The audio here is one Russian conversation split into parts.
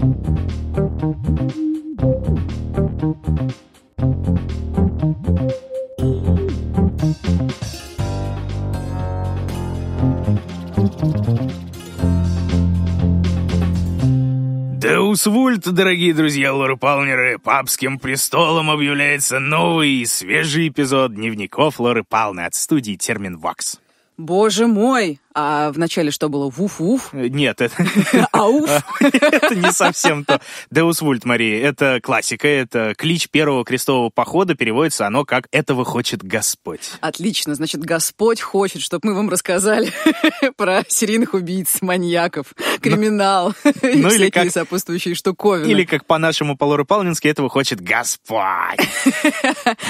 Деус Вульт, дорогие друзья Лоры Палмеры, папским престолом объявляется новый и свежий эпизод дневников Лоры Палны от студии Термин Вокс. Боже мой! А в начале что было? Вуф-вуф? Э, Нет, это, Ауф? это не совсем то. Деус Вульт, Мария, это классика, это клич первого крестового похода, переводится оно как «этого хочет Господь». Отлично, значит, Господь хочет, чтобы мы вам рассказали про серийных убийц, маньяков, криминал и ну всякие сопутствующие штуковины. Или, как по-нашему по Лоре Палнински, этого хочет Господь.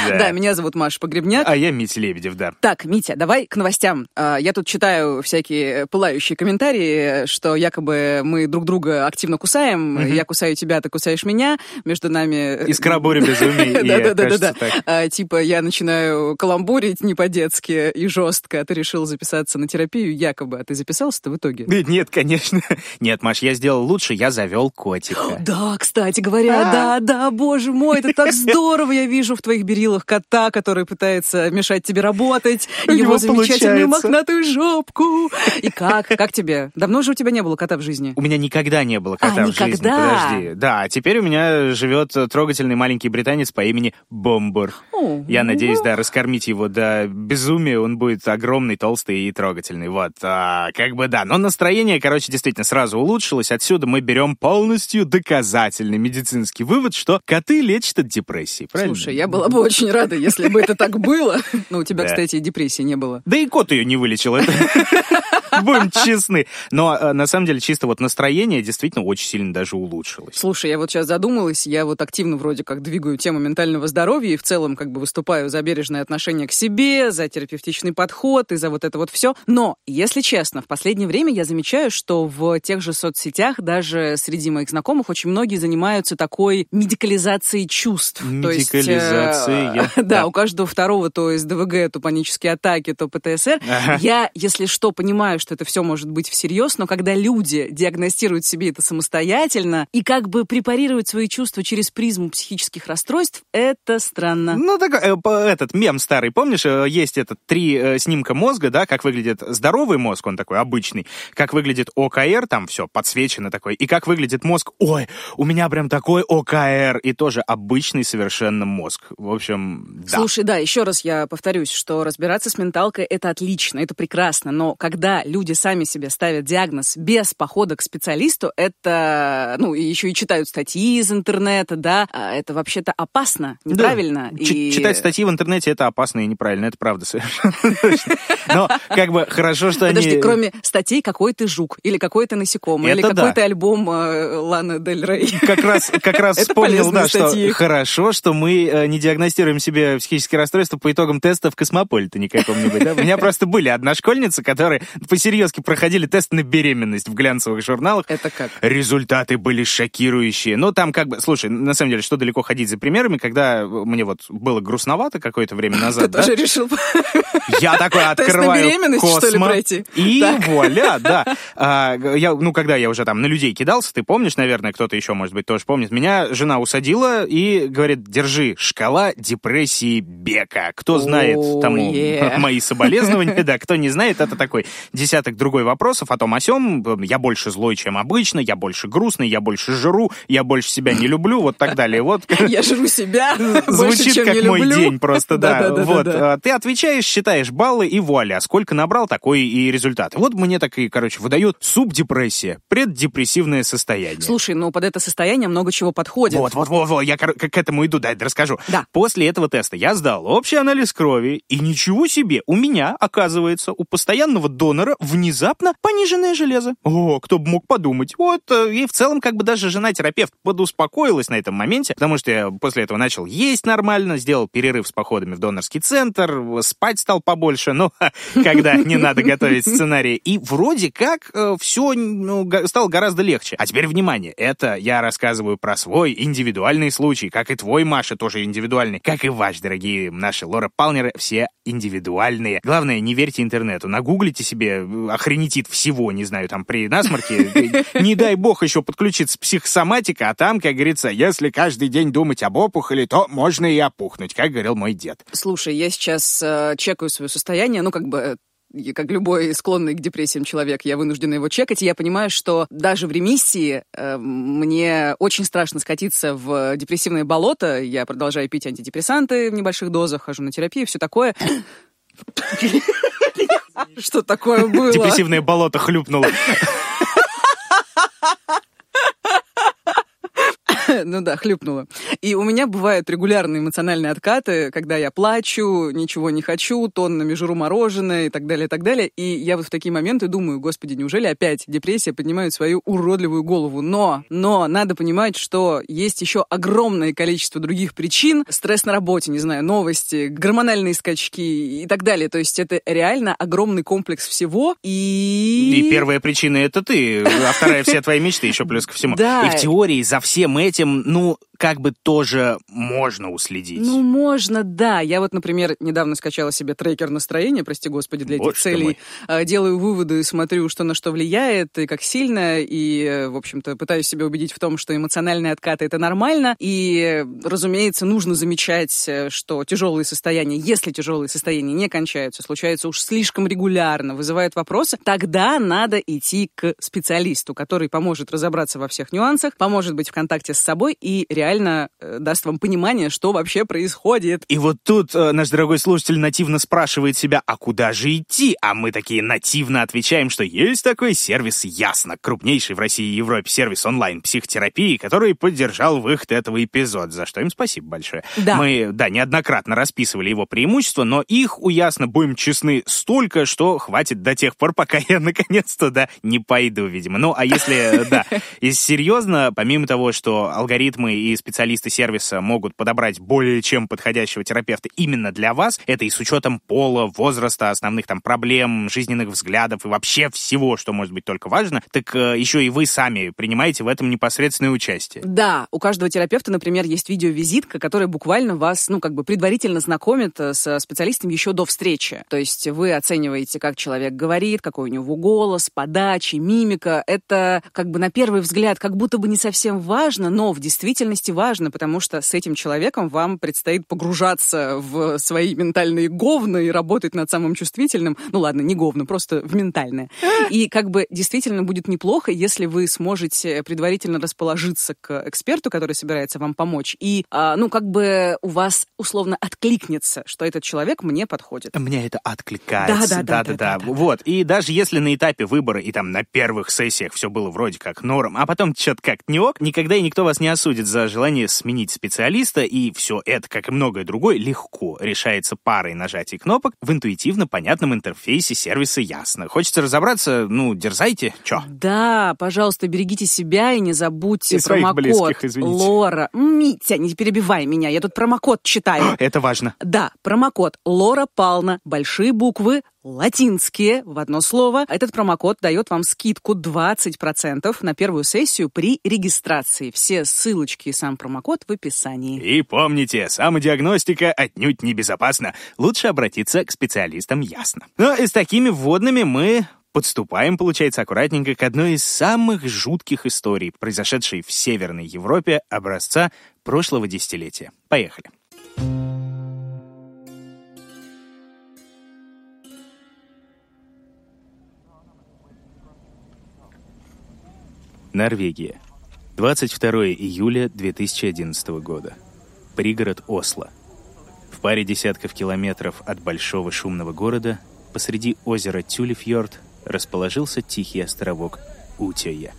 Да, меня зовут Маша Погребняк. А я Митя Лебедев, да. Так, Митя, давай к новостям. А, Я тут читаю всякие пылающие комментарии, что якобы мы друг друга активно кусаем. Я кусаю тебя, ты кусаешь меня. Между нами... Искра буря безумий, и, Да-да-да-да. кажется, так. А, Типа я начинаю каламбурить не по-детски и жестко, а ты решил записаться на терапию якобы. А ты записался-то в итоге? Нет, конечно. Нет, Маш, я сделал лучше, я завел котика. Да, кстати говоря, А. да, да, боже мой, это так здорово. Я вижу в твоих берилах кота, который пытается мешать тебе работать, его замечательную мохнатую жопку. И как? Как тебе? Давно же у тебя не было кота в жизни? У меня никогда не было кота А, в жизни. никогда? Подожди. Да, а теперь у меня живет э, трогательный маленький британец по имени Бомбур. О, Я надеюсь, да, раскормить его до безумия. Он будет огромный, толстый и трогательный. Вот, а, как бы да. Но настроение, короче, действительно сразу улучшилось. Отсюда мы берем полностью доказательный медицинский вывод, что коты лечат от депрессии. Правильно? Слушай, я была бы очень рада, если бы это так было. Но у тебя, кстати, и депрессии не было. Да и кот ее не вылечил, будем честны. Но э, на самом деле чисто вот настроение действительно очень сильно даже улучшилось. Слушай, я вот сейчас задумалась, я вот активно вроде как двигаю тему ментального здоровья и в целом как бы выступаю за бережное отношение к себе, за терапевтичный подход и за вот это вот все. Но, если честно, в последнее время я замечаю, что в тех же соцсетях, даже среди моих знакомых, очень многие занимаются такой медикализацией чувств. Есть, э, Медикализацией, Да, да. у каждого второго то есть ДВГ, то панические атаки, то ПТСР. Ага. Я, если что, понимаю, что это все может быть всерьез, но когда люди диагностируют себе это самостоятельно и как бы препарируют свои чувства через призму психических расстройств, это странно. Ну, так, э, этот мем старый, помнишь, э, есть этот три э, снимка мозга, да, как выглядит здоровый мозг, он такой обычный, как выглядит ОКР, там все подсвечено такой, и как выглядит мозг, ой, у меня прям такой ОКР, и тоже обычный совершенно мозг. В общем, да. Слушай, да, еще раз я повторюсь, что разбираться с менталкой это отлично, это прекрасно, но когда люди сами себе ставят диагноз без похода к специалисту, это, ну, еще и читают статьи из интернета, да, а это вообще-то опасно, Да. неправильно. Ч- и- Читать статьи в интернете это опасно и неправильно, это правда совершенно точно. Но как бы хорошо, что Подожди, они... кроме статей «Какой ты жук» или «Какой ты насекомый» или Это да. какой-то альбом э, Ланы Дель Рей. Как раз, как раз вспомнил, да, что статьи. хорошо, что мы э, не диагностируем себе психические расстройства по итогам теста в космополите каком-нибудь. Да? У меня просто были одношкольницы, которые посерьезки проходили тест на беременность в глянцевых журналах. Это как? Результаты были шокирующие. Ну, там как бы, слушай, на самом деле, что далеко ходить за примерами, когда мне вот было грустновато какое-то время Ты назад, да, тоже решил... я такой Тест на открываю беременность, что ли, пройти? И Так. вуаля, да. А, я, ну, когда я уже там на людей кидался, ты помнишь, наверное, кто-то еще, может быть, тоже помнит, меня жена усадила и говорит, держи, шкала депрессии Бека. Кто знает О, тому мои соболезнования, да, кто не знает, это такой десяток другой вопросов о том, о сем. Я больше злой, чем обычно, я больше грустный, я больше жру, я больше себя не люблю, вот так далее. Вот Я жру себя Звучит как мой день просто, да. Да-да-да-да-да. вот, а, ты отвечаешь, считаешь баллы и вуаля, сколько набрал, такой и результат. Вот мне так и, короче, выдают субдепрессия, преддепрессивное состояние. Слушай, ну под это состояние много чего подходит. Вот, вот, вот, вот, я к этому иду, дай расскажу. Да. После этого теста я сдал общий анализ крови, и ничего себе, у меня, оказывается, у постоянного донора внезапно пониженное железо. О, кто бы мог подумать. Вот, э, и в целом, как бы даже жена-терапевт подуспокоилась на этом моменте, потому что я после этого начал есть нормально, сделал перерыв с походами в донорский центр, спать стал побольше, ну, когда не надо готовить сценарий. И вроде как все стало гораздо легче. А теперь внимание, это я рассказываю про свой индивидуальный случай, как и твой, Маша, тоже индивидуальный, как и ваш, дорогие наши Лора Палнеры, все индивидуальные. Главное, не верьте интернету, нагуглите себе э, охренетит всего, не знаю, там при насморке. Не дай бог еще подключиться психосоматика, а там, как говорится, если каждый день думать об опухоли, то можно и опухнуть, как говорил мой дед. Слушай, я сейчас э, чекаю свое состояние, ну, как бы и как любой склонный к депрессиям человек, я вынуждена его чекать, и я понимаю, что даже в ремиссии э, мне очень страшно скатиться в депрессивное болото. Я продолжаю пить антидепрессанты в небольших дозах, хожу на терапию, все такое. Что такое было? Депрессивное болото хлюпнуло. ну да, хлюпнула. И у меня бывают регулярные эмоциональные откаты, когда я плачу, ничего не хочу, тоннами жру мороженое и так далее, и так далее. И я вот в такие моменты думаю, господи, неужели опять депрессия поднимает свою уродливую голову? Но, но надо понимать, что есть еще огромное количество других причин. Стресс на работе, не знаю, новости, гормональные скачки и так далее. То есть это реально огромный комплекс всего. И... И первая причина это ты, а вторая все твои мечты еще плюс ко всему. Да. И в теории за всем этим, ну, как бы тоже можно уследить. Ну, можно, да. Я вот, например, недавно скачала себе трекер настроения, прости господи, для Боже этих целей. мой. А, Делаю выводы, смотрю, что на что влияет и как сильно, и, в общем-то, пытаюсь себя убедить в том, что эмоциональные откаты — это нормально. И, разумеется, нужно замечать, э, что тяжелые состояния, если тяжелые состояния не кончаются, случаются уж слишком регулярно, вызывают вопросы, тогда надо идти к специалисту, который поможет разобраться во всех нюансах, поможет быть в контакте с собой и реально э, даст вам понимание, что вообще происходит. И вот тут э, наш дорогой слушатель нативно спрашивает себя, а куда же идти? А мы такие нативно отвечаем, что есть такой сервис Ясно, крупнейший в России и Европе сервис онлайн-психотерапии, который поддержал выход этого эпизода, за что им спасибо большое. Да. Мы, да, неоднократно расписывали его преимущества, но их у Ясно, будем честны, столько, что хватит до тех пор, пока я наконец-то, да, не пойду, видимо. Ну, а если, да, и серьезно, помимо того, что алгоритмы и специалисты сервиса могут подобрать более чем подходящего терапевта именно для вас, это и с учетом пола, возраста, основных там проблем, жизненных взглядов и вообще всего, что может быть только важно, так э, еще и вы сами принимаете в этом непосредственное участие. Да, у каждого терапевта, например, есть видеовизитка, которая буквально вас, ну, как бы предварительно знакомит э, со специалистом еще до встречи. То есть вы оцениваете, как человек говорит, какой у него голос, подача, мимика. Это, как бы, на первый взгляд, как будто бы не совсем важно, но в действительности важно, потому что с этим человеком вам предстоит погружаться в свои ментальные говна и работать над самым чувствительным. Ну ладно, не говна, просто в ментальное. И как бы действительно будет неплохо, если вы сможете предварительно расположиться к эксперту, который собирается вам помочь, и, а, ну, как бы у вас условно откликнется, что этот человек мне подходит. Мне это откликается. Да, да, да, да, да, да. Вот. И даже если на этапе выбора и там на первых сессиях все было вроде как норм, а потом что-то как не ок, никогда и никто вас не осудит за желание сменить специалиста, и все это, как и многое другое, легко решается парой нажатий кнопок в интуитивно понятном интерфейсе сервиса Ясно. Хочется разобраться? Ну, дерзайте. Чё? Да, пожалуйста, берегите себя и не забудьте И промокод близких, извините. Лора. Митя, не перебивай меня, я тут промокод читаю. Это важно. Да, промокод Лора Пална, большие буквы, латинские, в одно слово. Этот промокод дает вам скидку 20% на первую сессию при регистрации. Все ссылочки и сам промокод в описании. И помните, самодиагностика отнюдь небезопасна. Лучше обратиться к специалистам ясно. Ну и с такими вводными мы подступаем, получается, аккуратненько к одной из самых жутких историй, произошедшей в Северной Европе образца прошлого десятилетия. Поехали. Норвегия. 22 июля 2011 года. Пригород Осло. В паре десятков километров от большого шумного города, посреди озера Тюлифьорд, расположился тихий островок Утёя.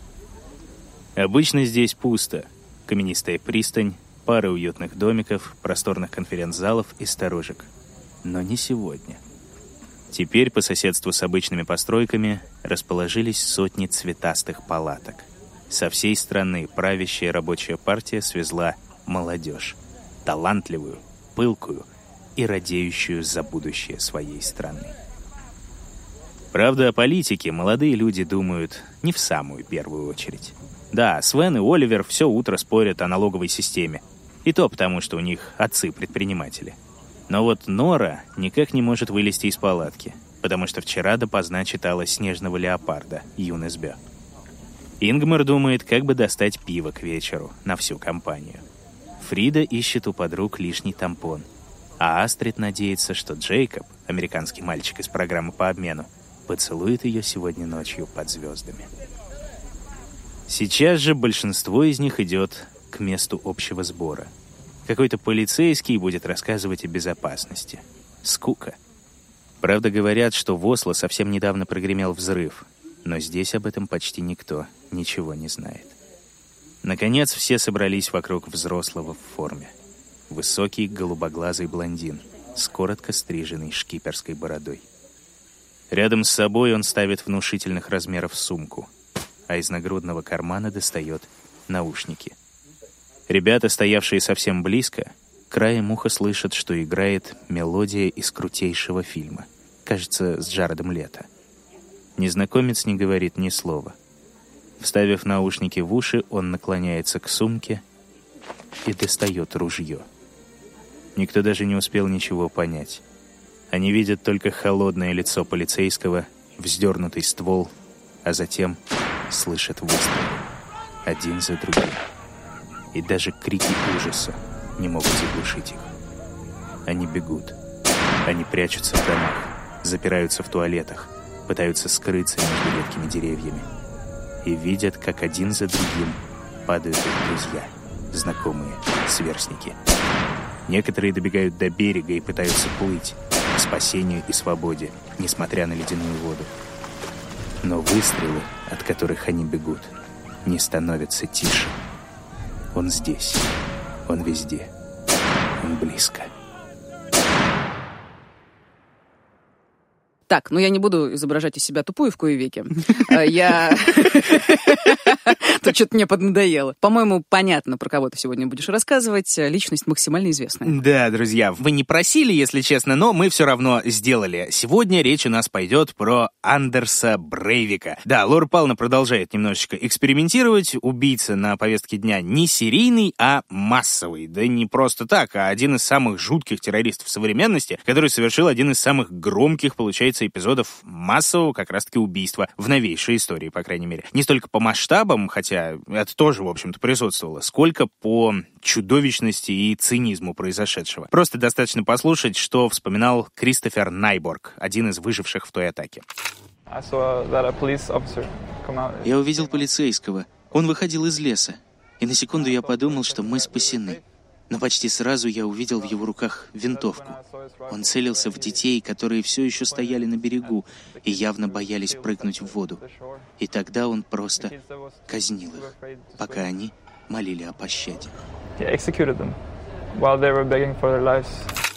Обычно здесь пусто. Каменистая пристань, пара уютных домиков, просторных конференц-залов и сторожек. Но не сегодня. Теперь по соседству с обычными постройками расположились сотни цветастых палаток. Со всей страны правящая рабочая партия свезла молодежь. Талантливую, пылкую и радеющую за будущее своей страны. Правда, о политике молодые люди думают не в самую первую очередь. Да, Свен и Оливер все утро спорят о налоговой системе. И то потому, что у них отцы предприниматели. Но вот Нора никак не может вылезти из палатки. потому что вчера допоздна читала «Снежного леопарда» Юнес Бё. Ингмар думает, как бы достать пиво к вечеру на всю компанию. Фрида ищет у подруг лишний тампон, а Астрид надеется, что Джейкоб, американский мальчик из программы по обмену, поцелует ее сегодня ночью под звездами. Сейчас же большинство из них идет к месту общего сбора. Какой-то полицейский будет рассказывать о безопасности. Скука. Правда, говорят, что в Осло совсем недавно прогремел взрыв, но здесь об этом почти никто ничего не знает. Наконец, все собрались вокруг взрослого в форме. Высокий, голубоглазый блондин с коротко стриженной шкиперской бородой. Рядом с собой он ставит внушительных размеров сумку — а из нагрудного кармана достает наушники. Ребята, стоявшие совсем близко, краем уха слышат, что играет мелодия из крутейшего фильма. Кажется, с Джаредом Лето. Незнакомец не говорит ни слова. Вставив наушники в уши, он наклоняется к сумке и достает ружье. Никто даже не успел ничего понять. Они видят только холодное лицо полицейского, вздернутый ствол, а затем слышат выстрелы. Один за другим. И даже крики ужаса не могут заглушить их. Они бегут. Они прячутся в домах, запираются в туалетах, пытаются скрыться между редкими деревьями. И видят, как один за другим падают их друзья, знакомые, сверстники. Некоторые добегают до берега и пытаются плыть к спасению и свободе, несмотря на ледяную воду. Но выстрелы, от которых они бегут, не становятся тише. Он здесь. Он везде. Он близко. Так, ну я не буду изображать из себя тупую в кое веки. Э, я... Тут что-то мне поднадоело. По-моему, понятно, про кого ты сегодня будешь рассказывать. Личность максимально известная. Да, друзья, вы не просили, если честно, но мы все равно сделали. Сегодня речь у нас пойдет про Андерса Брейвика. Да, Лора Павловна продолжает немножечко экспериментировать. Убийца на повестке дня не серийный, а массовый. Да не просто так, а один из самых жутких террористов современности, который совершил один из самых громких, получается, эпизодов массового как раз-таки убийства в новейшей истории, по крайней мере. Не столько по масштабам, хотя это тоже, в общем-то, присутствовало, сколько по чудовищности и цинизму произошедшего. Просто достаточно послушать, что вспоминал Кристофер Найборг, один из выживших в той атаке. Я увидел полицейского. Он выходил из леса. И на секунду я подумал, что мы спасены. Но почти сразу я увидел в его руках винтовку. Он целился в детей, которые все еще стояли на берегу и явно боялись прыгнуть в воду. И тогда он просто казнил их, пока они молили о пощаде.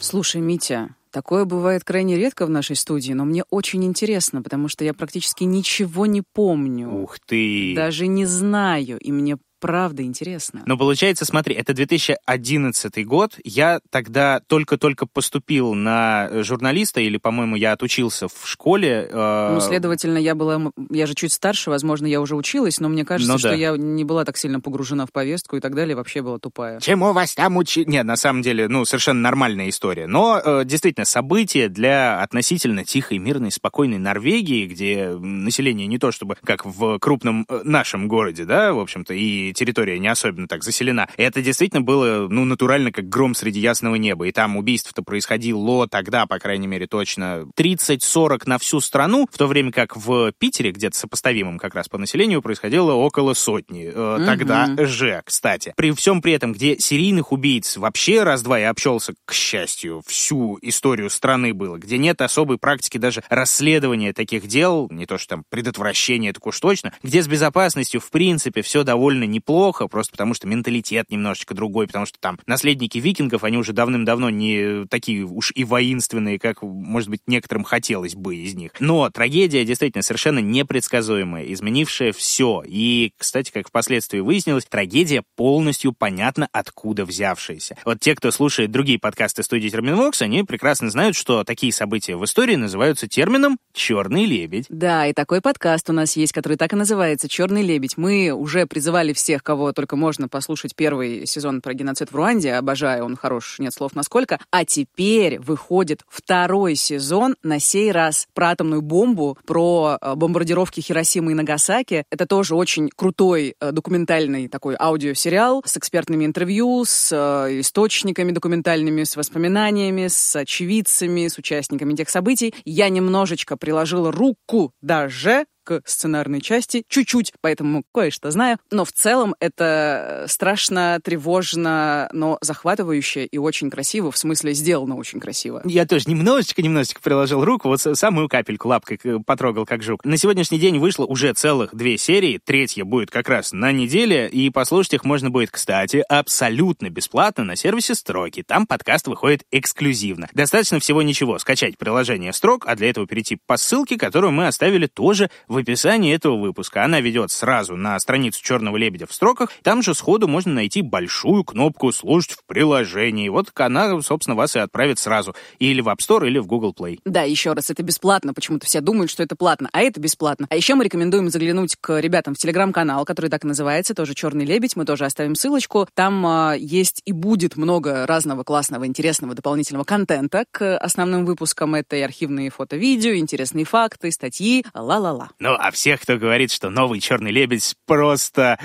Слушай, Митя, Такое бывает крайне редко в нашей студии, но мне очень интересно, потому что я практически ничего не помню. Ух ты! Даже не знаю, и мне правда интересно. Но получается, смотри, это 2011 год. Я тогда только-только поступил на журналиста, или, по-моему, я отучился в школе. Э... Ну, следовательно, я была... Я же чуть старше, возможно, я уже училась, но мне кажется, ну, что да. я не была так сильно погружена в повестку и так далее, вообще была тупая. Чему вас там учили? Нет, на самом деле, ну, совершенно нормальная история. Но, э, действительно, события для относительно тихой, мирной, спокойной Норвегии, где население не то чтобы как в крупном э, нашем городе, да, в общем-то, и территория не особенно так заселена. Это действительно было, ну, натурально, как гром среди ясного неба. И там убийств-то происходило тогда, по крайней мере, точно 30-40 на всю страну, в то время как в Питере, где-то сопоставимым как раз по населению, происходило около сотни. Э, угу. Тогда же, кстати. При всем при этом, где серийных убийц вообще раз-два я общался, к счастью, всю историю страны было, где нет особой практики даже расследования таких дел, не то что там предотвращение, так уж точно, где с безопасностью, в принципе, все довольно неплохо, плохо, просто потому что менталитет немножечко другой, потому что там наследники викингов, они уже давным-давно не такие уж и воинственные, как, может быть, некоторым хотелось бы из них. Но трагедия действительно совершенно непредсказуемая, изменившая все. И, кстати, как впоследствии выяснилось, трагедия полностью понятна, откуда взявшаяся. Вот те, кто слушает другие подкасты студии Терминвокс, они прекрасно знают, что такие события в истории называются термином «черный лебедь». Да, и такой подкаст у нас есть, который так и называется «Черный лебедь». Мы уже призывали всех всех, кого только можно послушать первый сезон про геноцид в Руанде. Обожаю, он хорош, нет слов насколько. А теперь выходит второй сезон, на сей раз про атомную бомбу, про э, бомбардировки Хиросимы и Нагасаки. Это тоже очень крутой э, документальный такой аудиосериал с экспертными интервью, с э, источниками документальными, с воспоминаниями, с очевидцами, с участниками тех событий. Я немножечко приложила руку даже к сценарной части, чуть-чуть, поэтому кое-что знаю. Но в целом это страшно, тревожно, но захватывающе и очень красиво, в смысле сделано очень красиво. Я тоже немножечко-немножечко приложил руку, вот самую капельку лапкой потрогал, как жук. На сегодняшний день вышло уже целых две серии, третья будет как раз на неделе, и послушать их можно будет, кстати, абсолютно бесплатно на сервисе Строки. Там подкаст выходит эксклюзивно. Достаточно всего ничего, скачать приложение Строк, а для этого перейти по ссылке, которую мы оставили тоже описании этого выпуска. Она ведет сразу на страницу «Черного лебедя» в строках. Там же сходу можно найти большую кнопку «Слушать в приложении». Вот она, собственно, вас и отправит сразу. Или в App Store, или в Google Play. Да, еще раз, это бесплатно. Почему-то все думают, что это платно, а это бесплатно. А еще мы рекомендуем заглянуть к ребятам в Телеграм-канал, который так и называется, тоже «Черный лебедь». Мы тоже оставим ссылочку. Там а, есть и будет много разного классного, интересного дополнительного контента к основным выпускам. Это и архивные фото-видео, интересные факты, статьи, ла-ла-ла. Ну, а всех, кто говорит, что новый «Черный лебедь» просто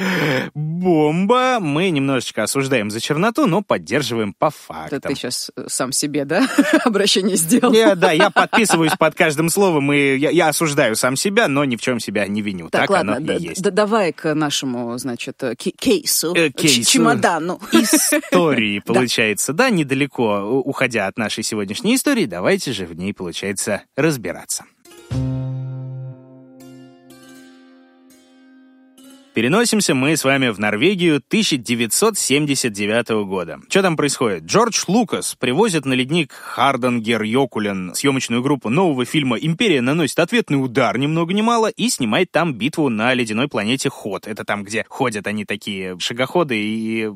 бомба, мы немножечко осуждаем за черноту, но поддерживаем по фактам. Это ты сейчас э, сам себе, да, обращение сделал? Не, да, я подписываюсь под каждым словом, и я, я осуждаю сам себя, но ни в чем себя не виню. Так, так ладно, оно и есть. Да, давай к нашему, значит, э, кейсу, э, кейсу. чемодану. Истории, получается, да, недалеко уходя от нашей сегодняшней истории, давайте же в ней, получается, разбираться. Переносимся мы с вами в Норвегию 1979 года. Что там происходит? Джордж Лукас привозит на ледник Хардангер Йокулен съемочную группу нового фильма «Империя наносит ответный удар» ни много ни мало и снимает там битву на ледяной планете Ход. Это там, где ходят они такие шагоходы, и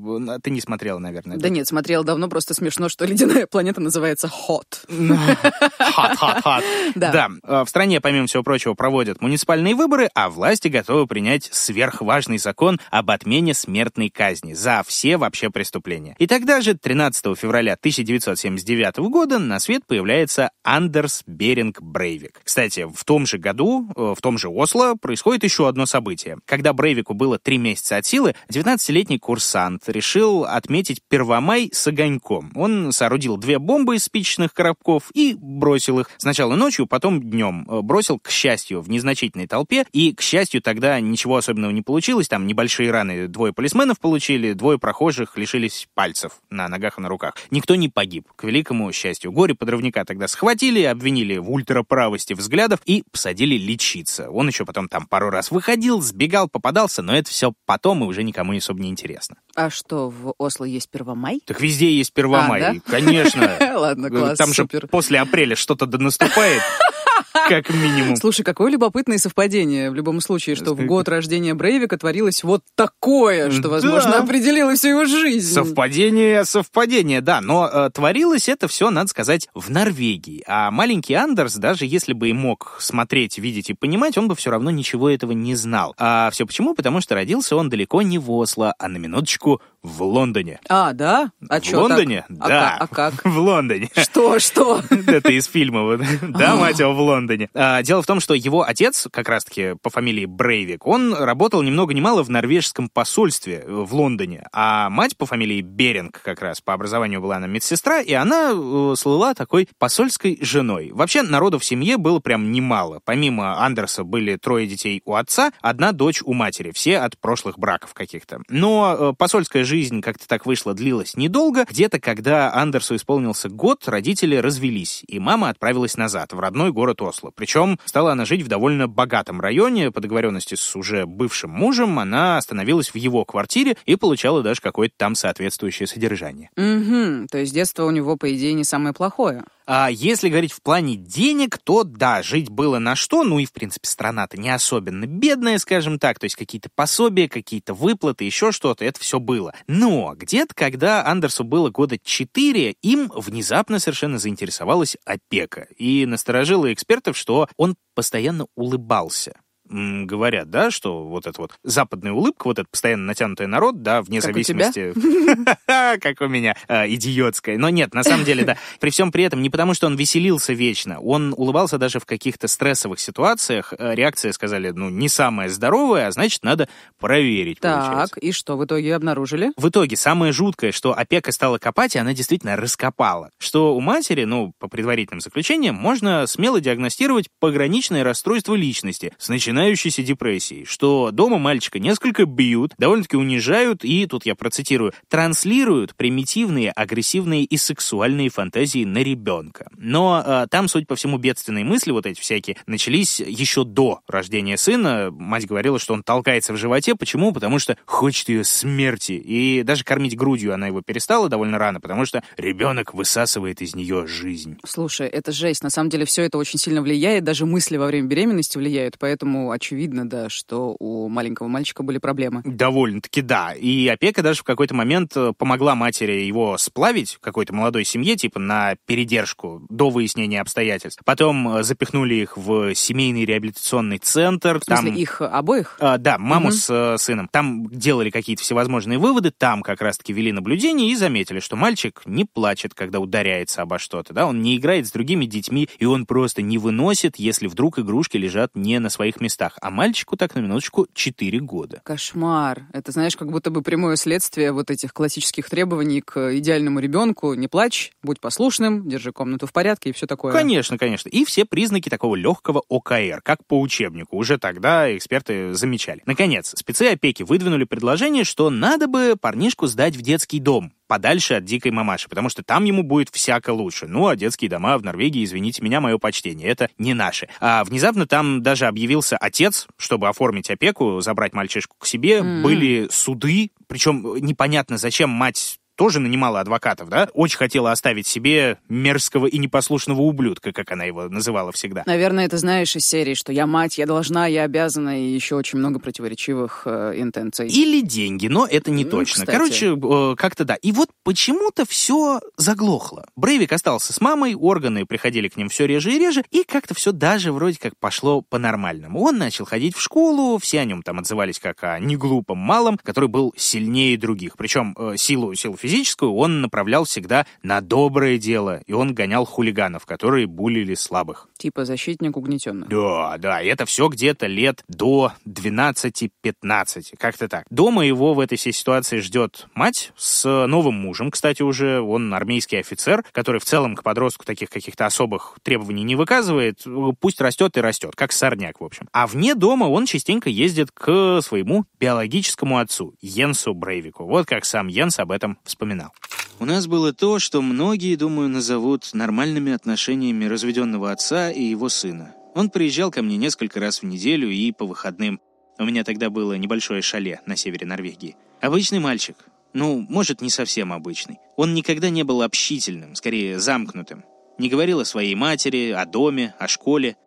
ты не смотрела, наверное. Да, да нет, смотрела давно, просто смешно, что ледяная планета называется Хот. Хот, хот, хот. Да. В стране, помимо всего прочего, проводят муниципальные выборы, а власти готовы принять сверх важный закон об отмене смертной казни за все вообще преступления. И тогда же, 13 февраля 1979 года, на свет появляется Андерс Беринг Брейвик. Кстати, в том же году, э, в том же Осло, происходит еще одно событие. Когда Брейвику было три месяца от силы, 19-летний курсант решил отметить Первомай с огоньком. Он соорудил две бомбы из спичечных коробков и бросил их. Сначала ночью, потом днем. Э, бросил, к счастью, в незначительной толпе, и, к счастью, тогда ничего особенного не получилось получилось, там небольшие раны двое полисменов получили, двое прохожих лишились пальцев на ногах и на руках. Никто не погиб, к великому счастью. Горе-подрывника тогда схватили, обвинили в ультраправости взглядов и посадили лечиться. Он еще потом там пару раз выходил, сбегал, попадался, но это все потом и уже никому особо не интересно. А что, в Осло есть Первомай? Так везде есть Первомай, а, да? конечно. Ладно, класс, Там же после апреля что-то наступает. Как минимум. Слушай, какое любопытное совпадение в любом случае, что в год рождения Брейвика творилось вот такое, что, возможно, определило всю его жизнь. Совпадение, совпадение, да. Но э, творилось это все, надо сказать, в Норвегии. А маленький Андерс, даже если бы и мог смотреть, видеть и понимать, он бы все равно ничего этого не знал. А все почему? Потому что родился он далеко не в Осло, а на минуточку в Лондоне. А, да? А в Лондоне? Так? Да. А, а как? В Лондоне. Что, что? Это из фильма. Да, мать его, в Лондоне. А, дело в том, что его отец, как раз-таки по фамилии Брейвик, он работал ни много ни мало в норвежском посольстве в Лондоне, а мать по фамилии Беринг как раз по образованию была она медсестра, и она э, слыла такой посольской женой. Вообще народу в семье было прям немало. Помимо Андерса были трое детей у отца, одна дочь у матери, все от прошлых браков каких-то. Но э, посольская жизнь как-то так вышла, длилась недолго. Где-то, когда Андерсу исполнился год, родители развелись, и мама отправилась назад, в родной город Осло. Причем стала она жить в довольно богатом районе, по договоренности с уже бывшим мужем, она остановилась в его квартире и получала даже какое-то там соответствующее содержание. Угу, то есть детство у него, по идее, не самое плохое. А если говорить в плане денег, то да, жить было на что, ну и, в принципе, страна-то не особенно бедная, скажем так, то есть какие-то пособия, какие-то выплаты, еще что-то, это все было. Но где-то, когда Андерсу было года 4, им внезапно совершенно заинтересовалась опека и насторожило экспертов, что он постоянно улыбался. Говорят, да, что вот эта вот западная улыбка, вот эта постоянно натянутая народ, да, вне как зависимости... Как у меня, а, идиотская. Но нет, на самом деле, да. При всем при этом, не потому что он веселился вечно, он улыбался даже в каких-то стрессовых ситуациях. Э, реакция, сказали, ну, не самая здоровая, а значит, надо проверить, Так, и что в итоге обнаружили? В итоге, самое жуткое, что опека стала копать, и она действительно раскопала. Что у матери, ну, по предварительным заключениям, можно смело диагностировать пограничное расстройство личности с начинающейся депрессией, что дома мальчика несколько бьют, довольно-таки унижают и, тут я процитирую, транслируют примитивные, агрессивные и сексуальные фантазии на ребенка. Но э, там, судя по всему, бедственные мысли вот эти всякие начались еще до рождения сына. Мать говорила, что он толкается в животе. Почему? Потому что хочет ее смерти. И даже кормить грудью она его перестала довольно рано, потому что ребенок высасывает из нее жизнь. Слушай, это жесть. На самом деле все это очень сильно влияет, даже мысли во время беременности влияют, поэтому очевидно, да, что у маленького мальчика были проблемы. Довольно-таки да. И опека даже в какой-то момент э, помогла матери его сплавить какой-то молодой семье, типа на передержку до выяснения обстоятельств. Потом э, запихнули их в семейный реабилитационный центр. В смысле, там... их обоих? А, да, маму угу. с э, сыном. Там делали какие-то всевозможные выводы, там как раз-таки вели наблюдение и заметили, что мальчик не плачет, когда ударяется обо что-то, да, он не играет с другими детьми, и он просто не выносит, если вдруг игрушки лежат не на своих местах. А мальчику так, на минуточку, 4 года. Кошмар. Это, знаешь, как будто бы прямое следствие вот этих классических требований к идеальному ребенку. Не плачь, будь послушным, держи комнату в порядке и все такое. Конечно, конечно. И все признаки такого легкого ОКР, как по учебнику. Уже тогда эксперты замечали. Наконец, спецы опеки выдвинули предложение, что надо бы парнишку сдать в детский дом подальше от дикой мамаши, потому что там ему будет всяко лучше. Ну, а детские дома в Норвегии, извините меня, мое почтение, это не наши. А внезапно там даже объявился отец, чтобы оформить опеку, забрать мальчишку к себе. Mm-hmm. Были суды, причем непонятно, зачем мать тоже нанимала адвокатов, да, очень хотела оставить себе мерзкого и непослушного ублюдка, как она его называла всегда. Наверное, это знаешь из серии, что я мать, я должна, я обязана, и еще очень много противоречивых э, интенций. Или деньги, но это не точно. Кстати. Короче, э, как-то да. И вот почему-то все заглохло. Брейвик остался с мамой, органы приходили к ним все реже и реже, и как-то все даже вроде как пошло по-нормальному. Он начал ходить в школу, все о нем там отзывались как о неглупом малом, который был сильнее других. Причем э, силу, силу физическую он направлял всегда на доброе дело, и он гонял хулиганов, которые булили слабых. Типа защитник угнетенных. Да, да, и это все где-то лет до 12-15, как-то так. Дома его в этой всей ситуации ждет мать с новым мужем, кстати, уже, он армейский офицер, который в целом к подростку таких каких-то особых требований не выказывает, пусть растет и растет, как сорняк, в общем. А вне дома он частенько ездит к своему биологическому отцу, Йенсу Брейвику. Вот как сам Йенс об этом вспоминал. У нас было то, что многие, думаю, назовут нормальными отношениями разведенного отца и его сына. Он приезжал ко мне несколько раз в неделю и по выходным. У меня тогда было небольшое шале на севере Норвегии. Обычный мальчик. Ну, может, не совсем обычный. Он никогда не был общительным, скорее замкнутым. Не говорил о своей матери, о доме, о школе.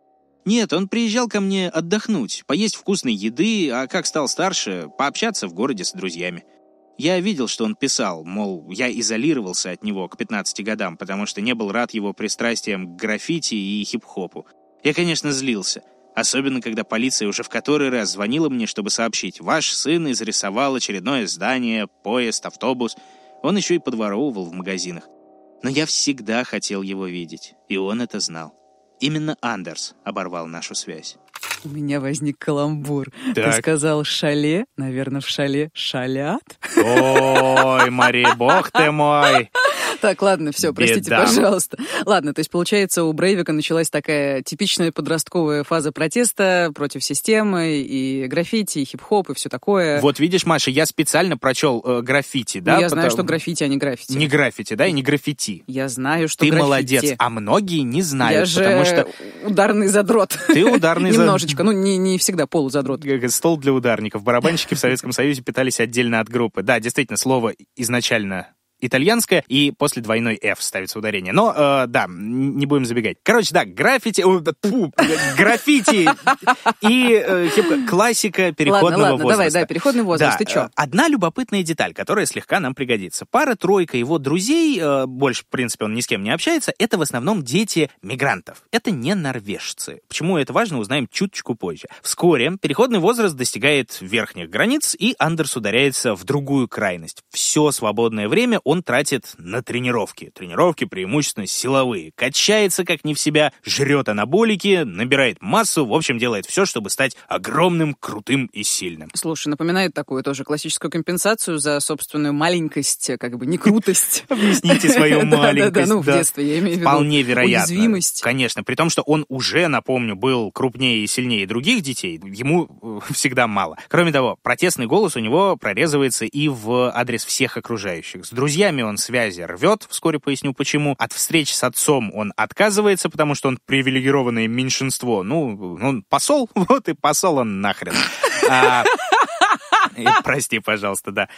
Нет, он приезжал ко мне отдохнуть, поесть вкусной еды, а как стал старше, пообщаться в городе с друзьями. Я видел, что он писал, мол, я изолировался от него к 15 годам, потому что не был рад его пристрастиям к граффити и хип-хопу. Я, конечно, злился. Особенно, когда полиция уже в который раз звонила мне, чтобы сообщить, ваш сын изрисовал очередное здание, поезд, автобус. Он еще и подворовывал в магазинах. Но я всегда хотел его видеть, и он это знал. Именно Андерс оборвал нашу связь. У меня возник каламбур. Так. Ты сказал шале, наверное, в шале шалят. Ой, Мари, бог ты мой. Так, ладно, все, простите, Беда. пожалуйста. Ладно, то есть, получается, у Брейвика началась такая типичная подростковая фаза протеста против системы, и граффити, и хип-хоп, и все такое. Вот видишь, Маша, я специально прочел э, граффити, да? Ну, я потому... знаю, что граффити, а не граффити. Не граффити, да, и не граффити. Я знаю, что Ты граффити. молодец, а многие не знают, я же потому что... ударный задрот. Ты ударный задрот. Немножечко, ну, не, не всегда полузадрот. Стол для ударников. Барабанщики в Советском Союзе питались отдельно от группы. Да, действительно, слово изначально итальянское, и после двойной F ставится ударение. Но, э, да, не будем забегать. Короче, да, граффити, о, фу, граффити и э, классика переходного ладно, ладно, возраста. давай, да, переходный возраст, Да, ты чё? э, Одна любопытная деталь, которая слегка нам пригодится. Пара-тройка его друзей, э, больше, в принципе, он ни с кем не общается, это в основном дети мигрантов. Это не норвежцы. Почему это важно, узнаем чуточку позже. Вскоре переходный возраст достигает верхних границ, и Андерс ударяется в другую крайность. Все свободное время он тратит на тренировки. Тренировки преимущественно силовые. Качается как не в себя, жрет анаболики, набирает массу, в общем, делает все, чтобы стать огромным, крутым и сильным. Слушай, напоминает такую тоже классическую компенсацию за собственную маленькость, как бы не крутость. Объясните свою Да-да-да, маленькость. ну, в да. детстве, я имею в виду. Вполне вероятно. Уязвимость. Конечно, при том, что он уже, напомню, был крупнее и сильнее других детей, ему э, всегда мало. Кроме того, протестный голос у него прорезывается и в адрес всех окружающих. С друзьями он связи рвет, вскоре поясню почему. От встреч с отцом он отказывается, потому что он привилегированное меньшинство. Ну, он посол, вот и посол он нахрен. А, и Прости, пожалуйста, да.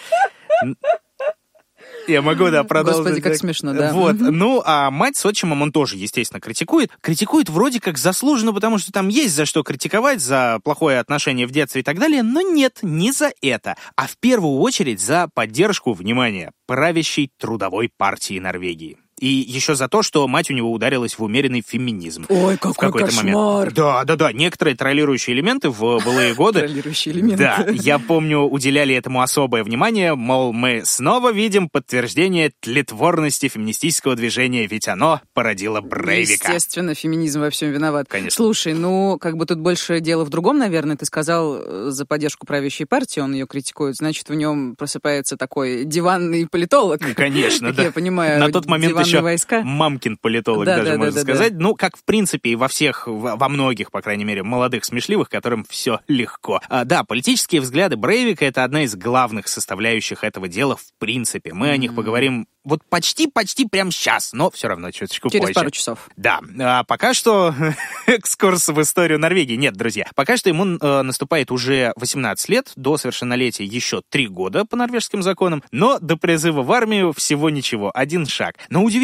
Я могу, да, продолжить. Господи, как смешно, да. Вот. Ну, а мать с отчимом он тоже, естественно, критикует. Критикует вроде как заслуженно, потому что там есть за что критиковать, за плохое отношение в детстве и так далее, но нет, не за это, а в первую очередь за поддержку, внимания, правящей трудовой партии Норвегии. И еще за то, что мать у него ударилась в умеренный феминизм. Ой, в какой какой-то кошмар. момент. Да, да, да. Некоторые троллирующие элементы в былые годы Контролирующий элемент. да, я помню, уделяли этому особое внимание, мол, мы снова видим подтверждение тлетворности феминистического движения, ведь оно породило Брейвика. Естественно, феминизм во всем виноват. Конечно. Слушай, ну, как бы тут больше дело в другом, наверное. Ты сказал э, за поддержку правящей партии, он ее критикует. Значит, в нем просыпается такой диванный политолог. Ну, Конечно, да. я понимаю, На тот момент еще войска. мамкин политолог Да, даже да, можно да, да, сказать. Ну, как в принципе и во всех, во многих, по крайней мере, молодых смешливых, которым все легко. А, да, политические взгляды Брейвика это одна из главных составляющих этого дела в принципе. Мы о них поговорим вот почти-почти прямо сейчас, но все равно чуточку Через позже. пару часов. Да, а пока что экскурс в историю Норвегии. Нет, друзья, пока что ему э, наступает уже 18 лет, до совершеннолетия еще 3 года по норвежским законам, но до призыва в армию всего ничего, один шаг. Но удивительно,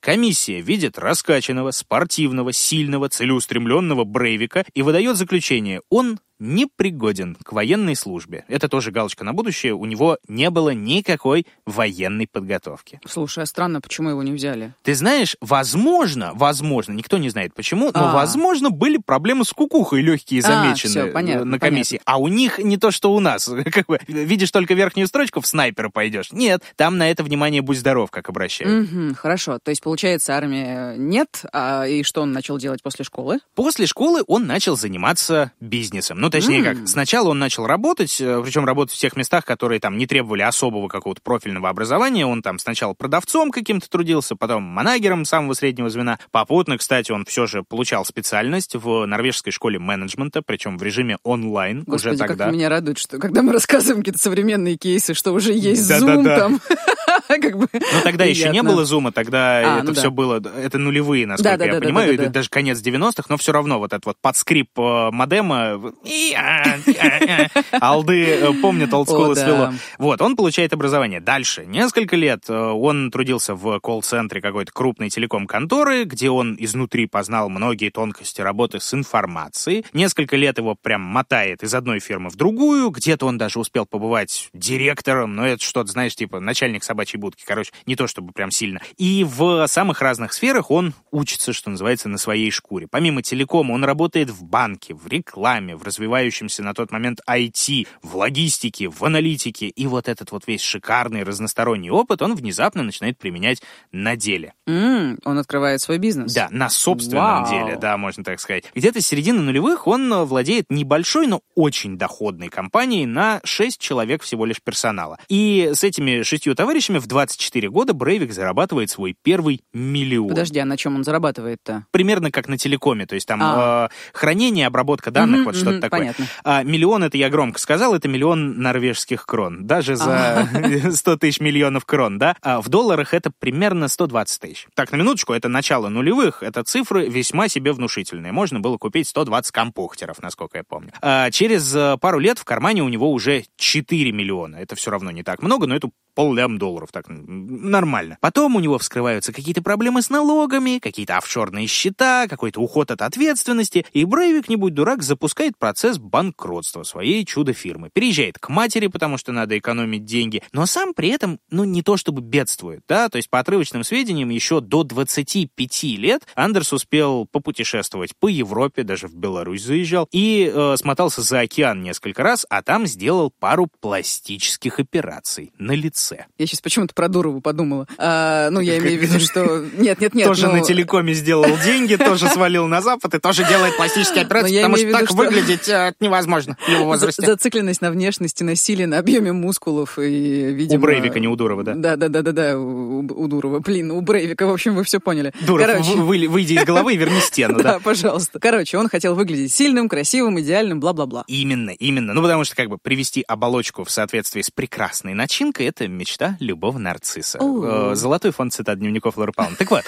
комиссия видит раскачанного, спортивного, сильного, целеустремленного Брейвика и выдает заключение, он непригоден к военной службе. Это тоже галочка на будущее, у него не было никакой военной подготовки. Слушай, а странно, почему его не взяли? Ты знаешь, возможно, возможно, никто не знает почему, но, А. возможно, были проблемы с кукухой легкие А, замечены всё, э, понятно, на комиссии. А у них не то, что у нас. Как бы, видишь только верхнюю строчку, в снайпера пойдешь. Нет, там на это внимание будь здоров, как обращают. Мгм, хорошо. То есть, получается, армии нет, а и что он начал делать после школы? После школы он начал заниматься бизнесом. Ну, точнее как, сначала он начал работать, э, причем работать в тех местах, которые там не требовали особого какого-то профильного образования. Он там сначала продавцом каким-то трудился, потом манагером самого среднего звена. Попутно, кстати, он все же получал специальность в норвежской школе менеджмента, причем в режиме онлайн Господи, уже тогда. как меня радует, что когда мы рассказываем какие-то современные кейсы, что уже есть Да-да-да. Zoom там. Как бы Ну, тогда еще не приятно. было зума, тогда А, это ну да. все было, это нулевые, насколько я понимаю, даже конец 90-х, но все равно вот этот вот подскрип э, модема, алды э, помнят, олдскул О, и да. свело. Вот, он получает образование. Дальше, несколько лет э, он трудился в колл-центре какой-то крупной телеком-конторы, где он изнутри познал многие тонкости работы с информацией. Несколько лет его прям мотает из одной фирмы в другую, где-то он даже успел побывать директором, но это что-то, знаешь, типа начальник собачьей будки, короче, не то чтобы прям сильно. И в самых разных сферах он учится, что называется, на своей шкуре. Помимо телекома он работает в банке, в рекламе, в развивающемся на тот момент IT, в логистике, в аналитике. И вот этот вот весь шикарный разносторонний опыт он внезапно начинает применять на деле. М, он открывает свой бизнес. Да, на собственном Вау. деле, да, можно так сказать. Где-то с середины нулевых он э, владеет небольшой, но очень доходной компанией на 6 человек всего лишь персонала. И с этими шестью товарищами в 24 года Брейвик зарабатывает свой первый миллион. Подожди, а на чем он зарабатывает-то? Примерно как на телекоме, то есть там А. э, хранение, обработка данных, Мгм, вот что-то такое. Понятно. А миллион, это я громко сказал, это миллион норвежских крон. Даже за 100 тысяч миллионов крон, да? А в долларах это примерно 120 тысяч. Так, на минуточку, это начало нулевых, это цифры весьма себе внушительные. Можно было купить 120 компухтеров, насколько я помню. А через э, пару лет в кармане у него уже 4 миллиона. Это все равно не так много, но это поллям долларов, так нормально. Потом у него вскрываются какие-то проблемы с налогами, какие-то офшорные счета, какой-то уход от ответственности, и Брейвик, не будь дурак, запускает процесс банкротства своей чудо-фирмы. Переезжает к матери, потому что надо экономить деньги, но сам при этом, ну, не то чтобы бедствует, да, то есть по отрывочным сведениям, еще до 25 лет Андерс успел попутешествовать по Европе, даже в Беларусь заезжал, и э, смотался за океан несколько раз, а там сделал пару пластических операций на лице. Я сейчас почему-то про Дурову подумала. А, ну, я имею в виду, что... Нет, нет, нет. Тоже ну... на телекоме сделал деньги, тоже свалил на Запад и тоже делает пластические операции, потому что так выглядеть э, невозможно в его возрасте. Зацикленность на внешности, насилие, на объеме мускулов и, видимо... У Брейвика, не у Дурова, да? Да, да, да, да, да, у, у Дурова. Блин, у Брейвика, в общем, вы все поняли. Дуров, Короче... вы, выйди из головы и верни стену, да? Да, пожалуйста. Короче, он хотел выглядеть сильным, красивым, идеальным, бла-бла-бла. Именно, именно. Ну, потому что, как бы, привести оболочку в соответствии с прекрасной начинкой — это мечта любого нарцисса. Э, золотой фонд цитат дневников Лоры Пауна. Так вот,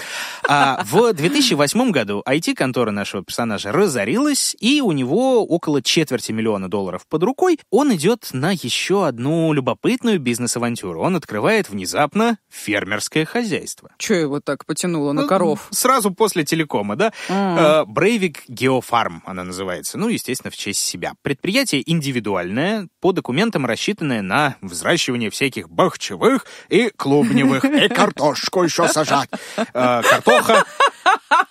а в 2008 году IT-контора нашего персонажа разорилась, и у него около четверти миллиона долларов под рукой. Он идет на еще одну любопытную бизнес-авантюру. Он открывает внезапно фермерское хозяйство. Че его так потянуло на ну, коров? Сразу после телекома, да? Брейвик Геофарм она называется. Ну, естественно, в честь себя. Предприятие индивидуальное, по документам рассчитанное на взращивание всяких бахчевых и клубневых, и картошку еще сажать. Э, картоха,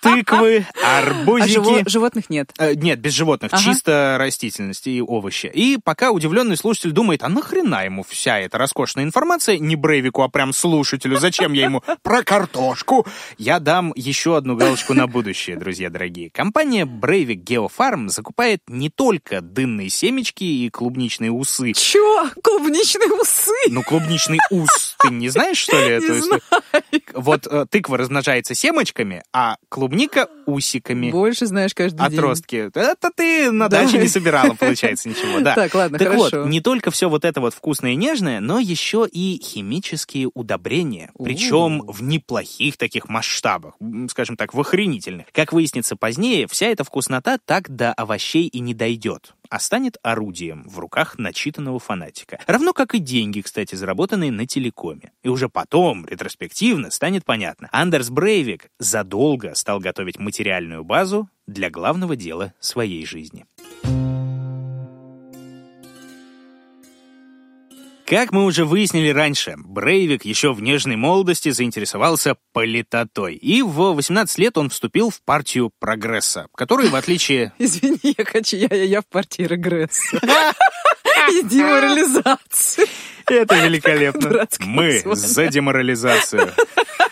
тыквы, арбузики. А живо- животных нет? Э, нет, без животных, ага. чисто растительность и овощи. И пока удивленный слушатель думает, а нахрена ему вся эта роскошная информация, не Брейвику, а прям слушателю, зачем я ему про картошку, я дам еще одну галочку на будущее, друзья дорогие. Компания Брейвик Геофарм закупает не только дынные семечки и клубничные усы. Чё? Клубничные усы? Ну, клубничный ус. Ты не знаешь, что ли? Не знаю. Вот э, тыква размножается семечками, а клубника усиками. Больше знаешь каждый Отростки. день. Отростки. Это ты на Давай. даче не собирала, получается, ничего. Да. Так, ладно, так хорошо. вот, не только все вот это вот вкусное и нежное, но еще и химические удобрения. Причем в неплохих таких масштабах, скажем так, в охренительных. Как выяснится позднее, вся эта вкуснота так до овощей и не дойдет а станет орудием в руках начитанного фанатика. Равно как и деньги, кстати, заработанные на телекоме. И уже потом, ретроспективно, станет понятно. Андерс Брейвик задолго стал готовить материальную базу для главного дела своей жизни. Как мы уже выяснили раньше, Брейвик еще в нежной молодости заинтересовался политотой. И в 18 лет он вступил в партию прогресса, который, в отличие... Извини, я хочу, я, я, я в партии регресса. И деморализации. Это великолепно. Мы за деморализацию.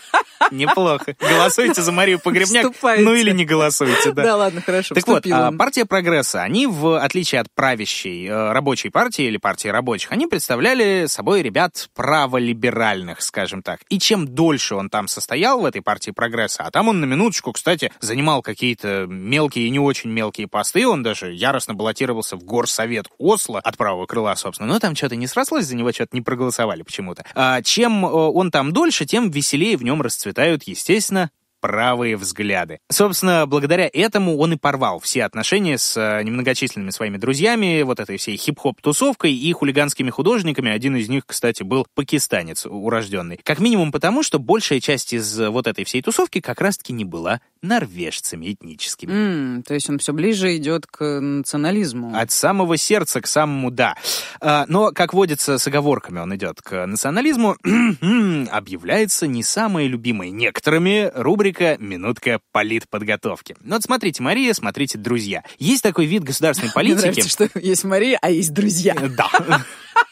Неплохо. Голосуйте за Марию Погребняк, ну или не голосуйте, да. Да, ладно, хорошо, Так вот, а, партия прогресса, они, в отличие от правящей э, рабочей партии или партии рабочих, они представляли собой ребят праволиберальных, скажем так. И чем дольше он там состоял, в этой партии прогресса, а там он на минуточку, кстати, занимал какие-то мелкие и не очень мелкие посты, он даже яростно баллотировался в горсовет Осло от правого крыла, собственно, но там что-то не срослось, за него что-то не проголосовали почему-то. А чем э, он там дольше, тем веселее в нем расцветал процветают, естественно, правые взгляды. Собственно, благодаря этому он и порвал все отношения с э, немногочисленными своими друзьями, вот этой всей хип-хоп-тусовкой и хулиганскими художниками. Один из них, кстати, был пакистанец урожденный. Как минимум потому, что большая часть из вот этой всей тусовки как раз-таки не была норвежцами этническими. Mm, то есть он все ближе идет к национализму. От самого сердца к самому «да». А, но, как водится, с оговорками он идет к национализму, объявляется не самой любимой некоторыми рубрика «Минутка политподготовки». Ну вот смотрите, Мария, смотрите, друзья. Есть такой вид государственной политики... Нравится, что есть Мария, а есть друзья. Да.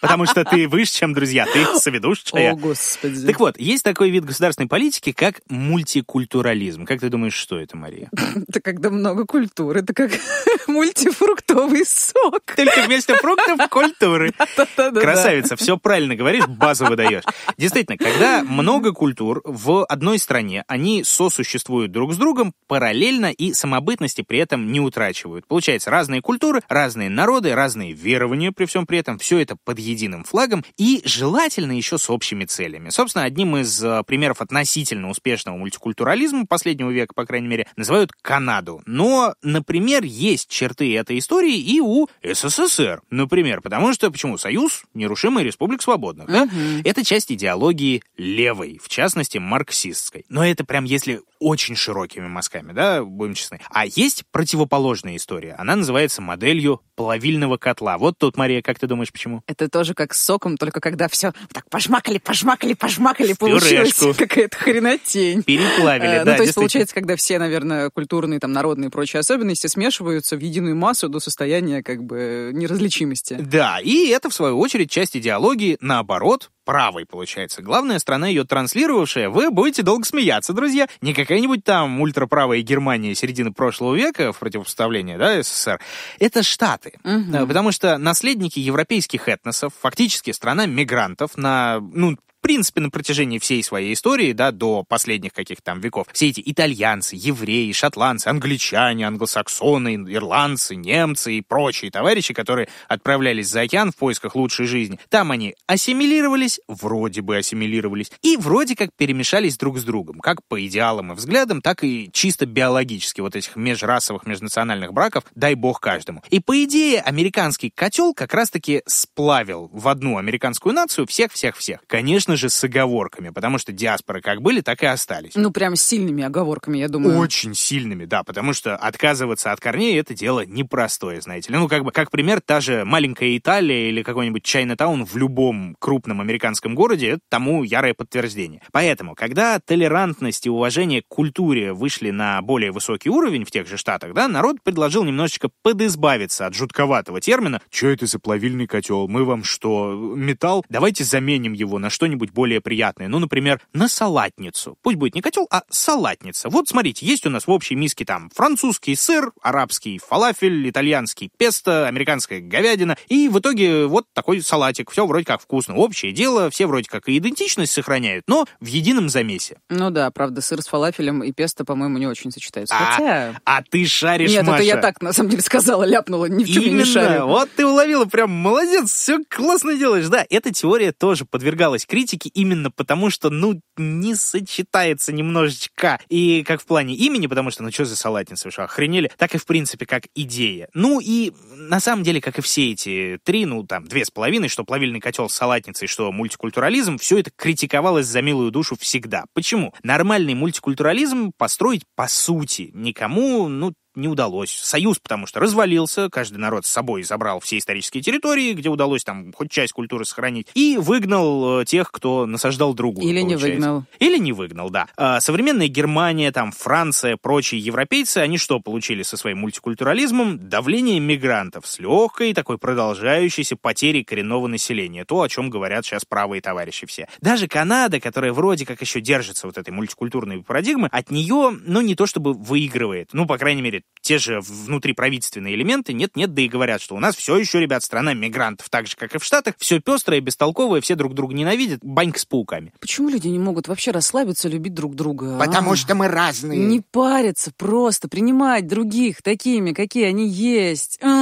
Потому что ты выше, чем друзья, ты соведущая. О, господи. Так вот, есть такой вид государственной политики, как мультикультурализм. Как ты думаешь, что это, Мария? Это когда много культуры, это как мультифруктовый сок. Только вместо фруктов культуры. Красавица, все правильно говоришь, базу выдаешь. Действительно, когда много культур в одной стране, они сосуществуют друг с другом параллельно и самобытности при этом не утрачивают. Получается, разные культуры, разные народы, разные верования при всем при этом, все это под единым флагом и желательно еще с общими целями. Собственно, одним из э, примеров относительно успешного мультикультурализма последнего века, по крайней мере, называют Канаду. Но, например, есть черты этой истории и у СССР, например, потому что, почему, Союз — нерушимая республик свободных, да? Это часть идеологии левой, в частности, марксистской. Но это прям если очень широкими мазками, да, будем честны. А есть противоположная история. Она называется моделью плавильного котла. Вот тут, Мария, как ты думаешь, почему? Это тоже как с соком, только когда все так пожмакали, пожмакали, пожмакали, получилась какая-то хренотень. Переплавили, а, да. Ну, то есть, получается, когда все, наверное, культурные, там, народные и прочие особенности смешиваются в единую массу до состояния, как бы, неразличимости. Да, и это, в свою очередь, часть идеологии, наоборот, правой, получается. Главная страна, ее транслировавшая, вы будете долго смеяться, друзья. Не какая-нибудь там ультраправая Германия середины прошлого века в противопоставлении, да, СССР. Это Штаты. Угу. Потому что наследники европейских этносов, фактически страна мигрантов на, ну, принципе, на протяжении всей своей истории, да, до последних каких-то там веков, все эти итальянцы, евреи, шотландцы, англичане, англосаксоны, ирландцы, немцы и прочие товарищи, которые отправлялись за океан в поисках лучшей жизни, там они ассимилировались, вроде бы ассимилировались, и вроде как перемешались друг с другом, как по идеалам и взглядам, так и чисто биологически вот этих межрасовых, межнациональных браков, дай бог каждому. И по идее, американский котел как раз-таки сплавил в одну американскую нацию всех-всех-всех. Конечно, конечно же, с оговорками, потому что диаспоры как были, так и остались. Ну, прям с сильными оговорками, я думаю. Очень сильными, да, потому что отказываться от корней — это дело непростое, знаете ли. Ну, как бы, как пример, та же маленькая Италия или какой-нибудь Чайнатаун в любом крупном американском городе — это тому ярое подтверждение. Поэтому, когда толерантность и уважение к культуре вышли на более высокий уровень в тех же штатах, да, народ предложил немножечко подизбавиться от жутковатого термина «Что это за плавильный котел? Мы вам что, металл? Давайте заменим его на что-нибудь что-нибудь более приятное. Ну, например, на салатницу. Пусть будет не котел, а салатница. Вот смотрите, есть у нас в общей миске там французский сыр, арабский фалафель, итальянский песто, американская говядина. И в итоге вот такой салатик. Все вроде как вкусно. Общее дело, все вроде как и идентичность сохраняют, но в едином замесе. Ну да, правда, сыр с фалафелем и песто, по-моему, не очень сочетаются. А, Хотя... а ты шаришь, Нет, Маша. это я так, на самом деле, сказала, ляпнула, ни в чем Именно. не шарю. Вот ты уловила, прям молодец, все классно делаешь. Да, эта теория тоже подвергалась критике критики именно потому, что, ну, не сочетается немножечко. И как в плане имени, потому что, ну, что за салатница, вы что, охренели? Так и, в принципе, как идея. Ну, и на самом деле, как и все эти три, ну, там, две с половиной, что плавильный котел с салатницей, что мультикультурализм, все это критиковалось за милую душу всегда. Почему? Нормальный мультикультурализм построить, по сути, никому, ну, не удалось. Союз, потому что развалился, каждый народ с собой забрал все исторические территории, где удалось там хоть часть культуры сохранить, и выгнал э, тех, кто насаждал другую. Или получается. не выгнал. Или не выгнал, да. А современная Германия, там, Франция, прочие европейцы, они что получили со своим мультикультурализмом? Давление мигрантов с легкой такой продолжающейся потерей коренного населения. То, о чем говорят сейчас правые товарищи все. Даже Канада, которая вроде как еще держится вот этой мультикультурной парадигмы, от нее, ну, не то чтобы выигрывает. Ну, по крайней мере, те же внутриправительственные элементы нет-нет, да и говорят, что у нас все еще, ребят, страна мигрантов, так же, как и в Штатах, все пестрое, бестолковое, все друг друга ненавидят, банька с пауками. Почему люди не могут вообще расслабиться, любить друг друга? Потому а? что мы разные. Не париться, просто принимать других такими, какие они есть. Ага.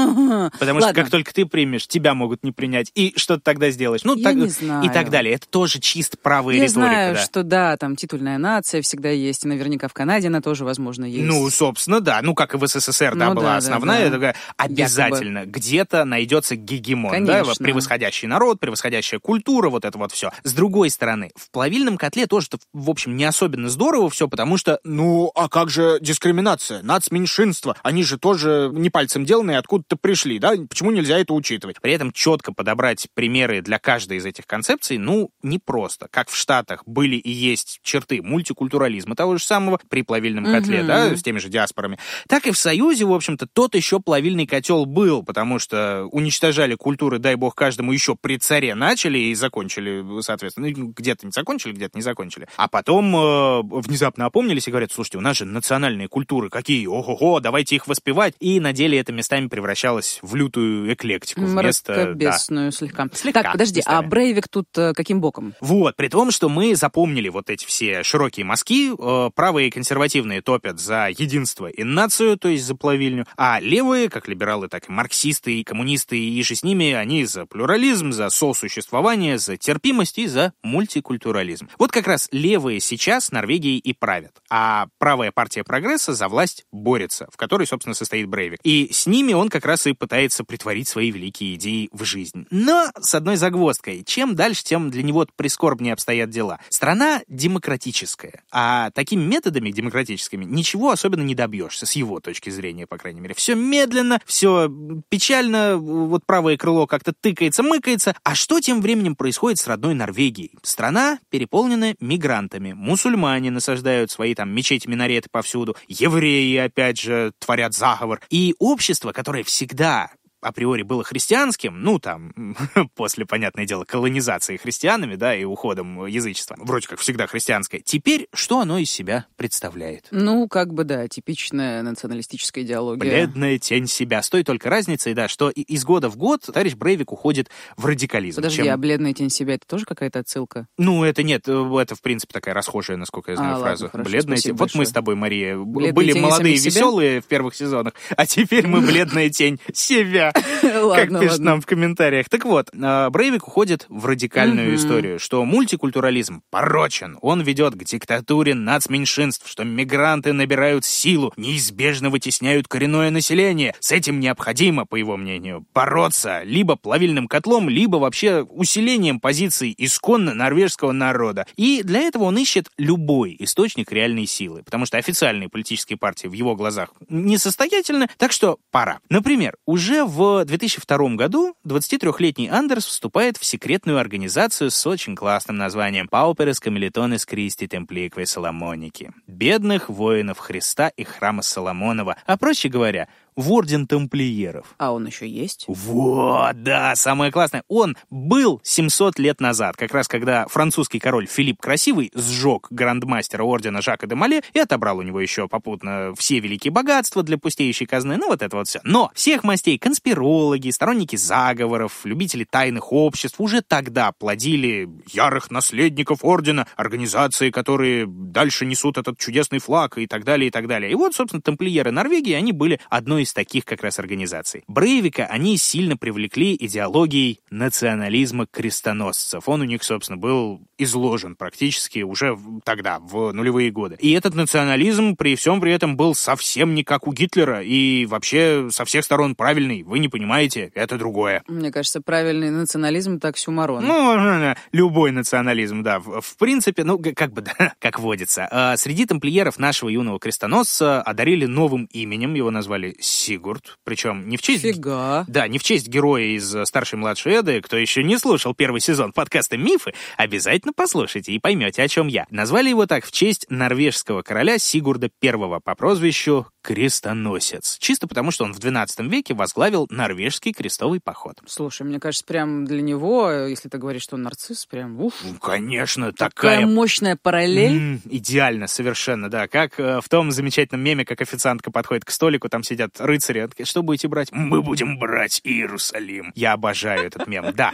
Потому Ладно. что как только ты примешь, тебя могут не принять. И что ты тогда сделаешь? Ну, Я так, не знаю. и так далее. Это тоже чисто правая Я риторика. знаю, да. что да, там титульная нация всегда есть, и наверняка в Канаде она тоже, возможно, есть. Ну, собственно, да. Ну, как и в СССР, да, Ну была да, основная, да. такая, обязательно где-то найдется гегемон, Конечно. да, превосходящий народ, превосходящая культура, вот это вот все. С другой стороны, в плавильном котле тоже, в общем, не особенно здорово все, потому что, Ну, а как же дискриминация? Нацменьшинство. Они же тоже не пальцем деланные, откуда-то пришли, да? Почему нельзя это учитывать? При этом четко подобрать примеры для каждой из этих концепций, ну, непросто. Как в Штатах были и есть черты мультикультурализма того же самого при плавильном котле, Мгм. да, с теми же диаспорами, так и в Союзе, в общем-то, тот еще плавильный котел был, потому что уничтожали культуры, дай бог каждому, еще при царе начали и закончили, соответственно. Ну, Где-то не закончили, где-то не закончили. А потом э, внезапно опомнились и говорят, слушайте, у нас же национальные культуры какие, ого-го, давайте их воспевать. И на деле это местами превращалось в лютую эклектику. Вместо, да. Слегка. Слегка, Так, подожди, а местами. Брейвик тут э, каким боком? Вот, при том, что мы запомнили вот эти все широкие мазки, э, правые консервативные топят за единство и нацию, то есть за плавильню, а левые, как либералы, так и марксисты и коммунисты, и же с ними, они за плюрализм, за сосуществование, за терпимость и за мультикультурализм. Вот как раз левые сейчас Норвегией и правят, а правая партия прогресса за власть борется, в которой, собственно, состоит Брейвик. И с ними он как раз и пытается притворить свои великие идеи в жизнь. Но с одной загвоздкой. Чем дальше, тем для него прискорбнее обстоят дела. Страна демократическая, а такими методами демократическими ничего особенно не добьешься, с его точки зрения, по крайней мере. Все медленно, все печально, вот правое крыло как-то тыкается, мыкается. А что тем временем происходит с родной Норвегией? Страна переполнена мигрантами. Мусульмане насаждают свои там мечети-минареты повсюду. Евреи, опять же, творят заговор. И общество, которое всегда априори было христианским, ну, там, после, понятное дело, колонизации христианами, да, и уходом язычества, вроде как всегда христианское, теперь что оно из себя представляет? Ну, как бы, да, типичная националистическая идеология. Бледная тень себя. С той только разницей, да, что из года в год товарищ Брейвик уходит в радикализм. Подожди, чем... а бледная тень себя, это тоже какая-то отсылка? Ну, это нет, это, в принципе, такая расхожая, насколько я знаю, а, фраза. Ладно, хорошо, бледная тень. Вот мы с тобой, Мария, бледная были молодые, веселые в первых сезонах, а теперь мы бледная тень себя. Как пишет нам в комментариях. Так вот, а, Брейвик уходит в радикальную историю, что мультикультурализм порочен, он ведет к диктатуре нацменьшинств, что мигранты набирают силу, неизбежно вытесняют коренное население. С этим необходимо, по его мнению, бороться либо плавильным котлом, либо вообще усилением позиций исконно норвежского народа. И для этого он ищет любой источник реальной силы, потому что официальные политические партии в его глазах несостоятельны, так что пора. Например, уже в 2000 2002 году 23-летний Андерс вступает в секретную организацию с очень классным названием «Пауперес Камелетонес Кристи Темпликве Соломоники» — «Бедных воинов Христа и храма Соломонова», а проще говоря, в Орден Тамплиеров. А он еще есть? Вот, да, самое классное. Он был 700 лет назад, как раз когда французский король Филипп Красивый сжег грандмастера Ордена Жака де Мале и отобрал у него еще попутно все великие богатства для пустеющей казны, ну вот это вот все. Но всех мастей конспирологи, сторонники заговоров, любители тайных обществ уже тогда плодили ярых наследников Ордена, организации, которые дальше несут этот чудесный флаг и так далее, и так далее. И вот, собственно, тамплиеры Норвегии, они были одной из таких как раз организаций. Брейвика они сильно привлекли идеологией национализма крестоносцев. Он у них, собственно, был изложен практически уже тогда, в нулевые годы. И этот национализм при всем при этом был совсем не как у Гитлера и вообще со всех сторон правильный. Вы не понимаете, это другое. Мне кажется, правильный национализм так сюмарон. Ну, любой национализм, да. В, в принципе, ну, как бы, да, как водится. А среди тамплиеров нашего юного крестоносца одарили новым именем, его назвали Сигурд, причем не в честь... Фига. Да, не в честь героя из старшей и младшей Эды, кто еще не слушал первый сезон подкаста «Мифы», обязательно послушайте и поймете, о чем я. Назвали его так в честь норвежского короля Сигурда I по прозвищу Крестоносец. Чисто потому, что он в XII веке возглавил норвежский крестовый поход. Слушай, мне кажется, прям для него, если ты говоришь, что он нарцисс, прям уф. Ну, конечно, такая... Такая мощная параллель. М-м, идеально, совершенно, да. Как э, в том замечательном меме, как официантка подходит к столику, там сидят рыцари. Что будете брать? Мы будем брать Иерусалим. Я обожаю этот мем, да.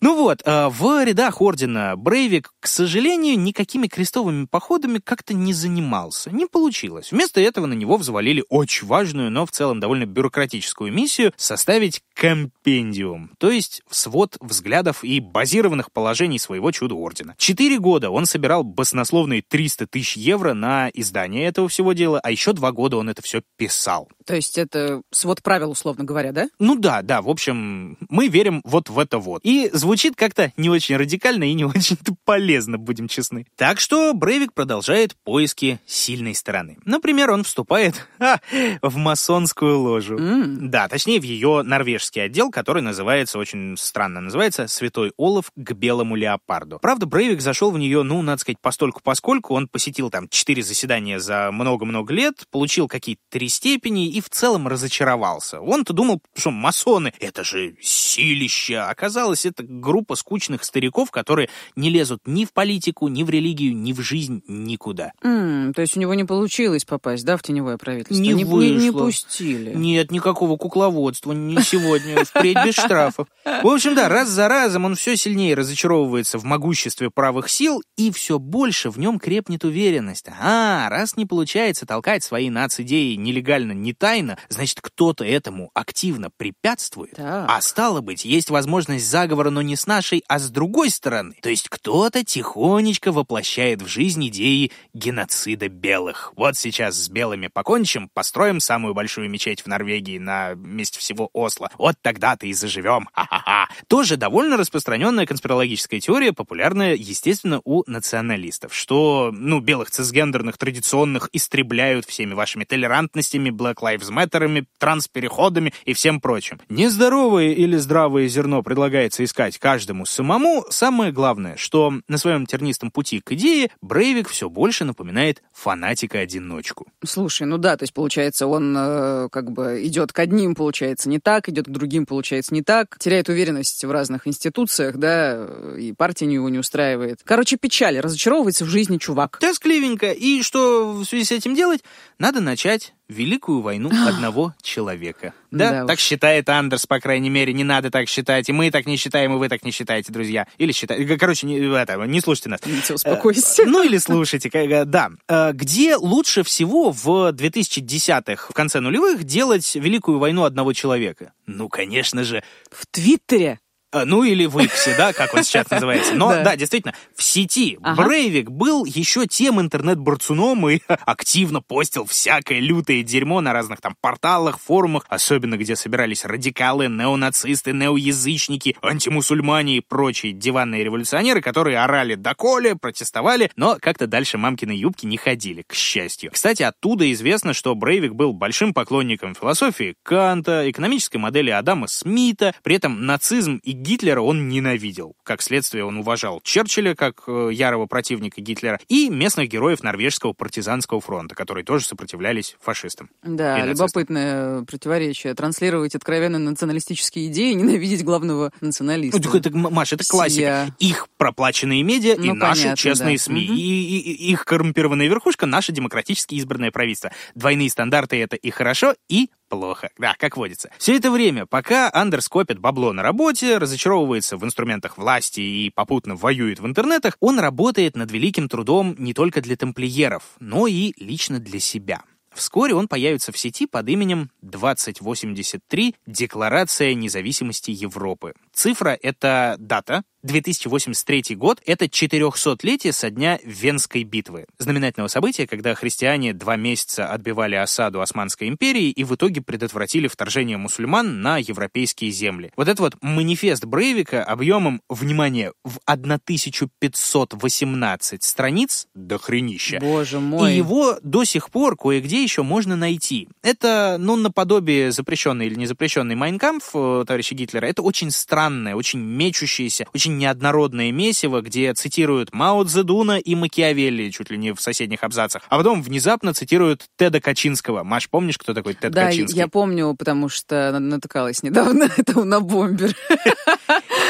Ну вот, э, в рядах ордена Брейвик, к сожалению, никакими крестовыми походами как-то не занимался. Не получилось. Вместо этого на него взвалили очень важную, но в целом довольно бюрократическую миссию составить компендиум, то есть свод взглядов и базированных положений своего чудо-ордена. Четыре года он собирал баснословные 300 тысяч евро на издание этого всего дела, а еще два года он это все писал. То есть это свод правил, условно говоря, да? Ну да, да, в общем, мы верим вот в это вот. И звучит как-то не очень радикально и не очень полезно, будем честны. Так что Брейвик продолжает поиски сильной стороны. Например, он вступает ха, в масонскую ложу. Mm. Да, точнее, в ее норвежский отдел, который называется очень странно, называется «Святой Олаф к белому леопарду». Правда, Брейвик зашел в нее, ну, надо сказать, постольку-поскольку. Он посетил там четыре заседания за много-много лет, получил какие-то три степени и в целом разочаровался. Он-то думал, что масоны — это же силища. Оказалось, это группа скучных стариков, которые не лезут лезут ни в политику, ни в религию, ни в жизнь, никуда. М, то есть у него не получилось попасть, да, в теневое правительство? Не не, вышло. не пустили. Нет, никакого кукловодства, не сегодня, впредь без штрафов. В общем, да, раз за разом он все сильнее разочаровывается в могуществе правых сил, и все больше в нем крепнет уверенность. А, раз не получается толкать свои нацидеи нелегально, не тайно, значит, кто-то этому активно препятствует. Так. А стало быть, есть возможность заговора, но не с нашей, а с другой стороны. То есть кто-то тихонечко воплощает в жизнь идеи геноцида белых. Вот сейчас с белыми покончим, построим самую большую мечеть в Норвегии на месте всего Осло. Вот тогда-то и заживем. Ха-ха-ха. Тоже довольно распространенная конспирологическая теория, популярная, естественно, у националистов, что, ну, белых цисгендерных традиционных истребляют всеми вашими толерантностями, Black Lives Matter'ами, транспереходами и всем прочим. Нездоровое или здравое зерно предлагается искать каждому самому. Самое главное, что на своем тернистом пути к идее Брейвик все больше напоминает фанатика-одиночку. Слушай, ну да, то есть получается, он э, как бы идет к одним, получается, не так, идет к другим, получается, не так, теряет уверенность в разных институциях, да, и партия его не устраивает. Короче, печаль, разочаровывается в жизни чувак. Тоскливенько. И что в связи с этим делать? Надо начать Великую войну одного человека. Да, Да так уж. считает Андерс, по крайней мере, не надо так считать, и мы так не считаем, и вы так не считаете, друзья. Или считаете, короче, не, это, не слушайте нас. Успокойся. Э, Ну или слушайте, э, да. Э, Где лучше всего в 2010-х, в конце нулевых, делать Великую войну одного человека? Ну, конечно же, В Твиттере. А, Ну или в Иксе, да, как он сейчас называется. Но Да. да, действительно, в сети Ага. Брейвик был еще тем интернет-борцуном и активно постил всякое лютое дерьмо на разных там порталах, форумах, особенно где собирались радикалы, неонацисты, неоязычники, антимусульмане и прочие диванные революционеры, которые орали доколе, протестовали, но как-то дальше мамкины юбки не ходили, к счастью. Кстати, оттуда известно, что Брейвик был большим поклонником философии Канта, экономической модели Адама Смита, при этом нацизм и Гитлера он ненавидел. Как следствие, он уважал Черчилля как э, ярого противника Гитлера и местных героев норвежского партизанского фронта, которые тоже сопротивлялись фашистам. Да, И любопытное противоречие. Транслировать откровенно националистические идеи и ненавидеть главного националиста. Ну, это, Маш, это классика. Их проплаченные медиа и Ну, наши понятно, честные да. СМИ. И, и- и их коррумпированная верхушка — наше демократически избранное правительство. Двойные стандарты — это и хорошо, и плохо. Да, как водится. Все это время, пока Андерс копит бабло на работе, разочаровывается в инструментах власти и попутно воюет в интернетах, он работает над великим трудом не только для тамплиеров, но и лично для себя. Вскоре он появится в сети под именем 2083 «Декларация независимости Европы». Цифра — это дата, 2083 год — это 400-летие со дня Венской битвы, знаменательного события, когда христиане два месяца отбивали осаду Османской империи и в итоге предотвратили вторжение мусульман на европейские земли. Вот это вот манифест Брейвика объемом, внимание, в 1518 страниц, до хренища, Боже мой. и его до сих пор кое-где еще можно найти. Это, ну, наподобие запрещенный или незапрещенный Майнкамп товарища Гитлера. Это очень странное, очень мечущееся, очень неоднородное месиво, где цитируют Мао Цзэдуна и Макиавелли чуть ли не в соседних абзацах. А потом внезапно цитируют Теда Качинского. Маш, помнишь, кто такой Тед Да, Качинский? я помню, потому что на- натыкалась недавно. Это у Бомбер.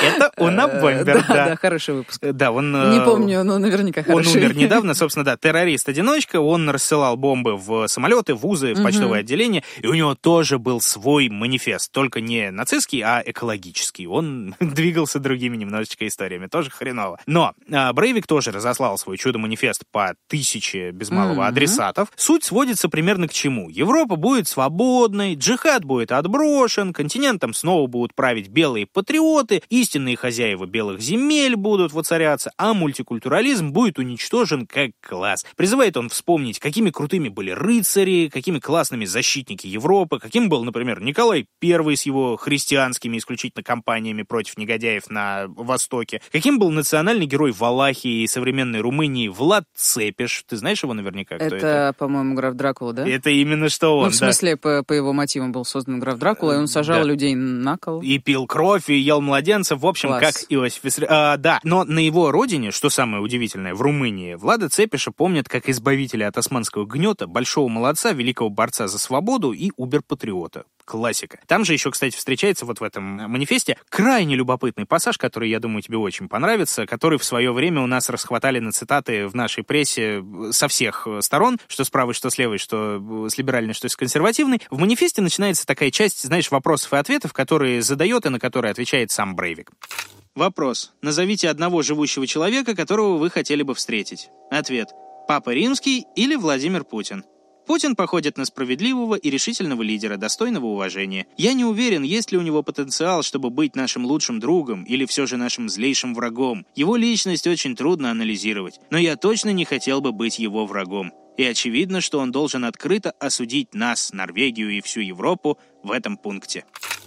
Это Уна Бомбер, Да, да, да. хороший выпуск. Да, он... Не э, помню, но наверняка Он хороший. умер недавно, собственно, да, террорист-одиночка, он рассылал бомбы в самолеты, в вузы, в почтовое отделение, и у него тоже был свой манифест, только не нацистский, а экологический. Он двигался другими немножечко историями, тоже хреново. Но а, Брейвик тоже разослал свой чудо-манифест по тысяче без малого Мгм. адресатов. Суть сводится примерно к чему? Европа будет свободной, джихад будет отброшен, континентом снова будут править белые патриоты, истинные хозяева белых земель будут воцаряться, а мультикультурализм будет уничтожен как класс. Призывает он вспомнить, какими крутыми были рыцари, какими классными защитники Европы, каким был, например, Николай I с его христианскими исключительно кампаниями против негодяев на Востоке, каким был национальный герой Валахии и современной Румынии Влад Цепиш. Ты знаешь его наверняка, кто это? Это, по-моему, граф Дракула, да? Это именно что он, Ну, в да. смысле, по, по его мотивам был создан граф Дракула, и он сажал Да. людей на кол. И пил кровь, и ел младенцев, в общем, Класс. как Иосиф Виссари- А, да, но на его родине, что самое удивительное, в Румынии, Влада Цепиша помнят как избавителя от османского гнета, большого молодца, великого борца за свободу и убер-патриота. Классика. Там же еще, кстати, встречается вот в этом манифесте крайне любопытный пассаж, который, я думаю, тебе очень понравится, который в свое время у нас расхватали на цитаты в нашей прессе со всех сторон, что с правой, что с левой, что с либеральной, что с консервативной. В манифесте начинается такая часть, знаешь, вопросов и ответов, которые задает и на которые отвечает сам Брейвик. Вопрос. Назовите одного живущего человека, которого вы хотели бы встретить. Ответ. Папа Римский или Владимир Путин? Путин походит на справедливого и решительного лидера, достойного уважения. Я не уверен, есть ли у него потенциал, чтобы быть нашим лучшим другом или все же нашим злейшим врагом. Его личность очень трудно анализировать, но я точно не хотел бы быть его врагом. И очевидно, что он должен открыто осудить нас, Норвегию и всю Европу в этом пункте.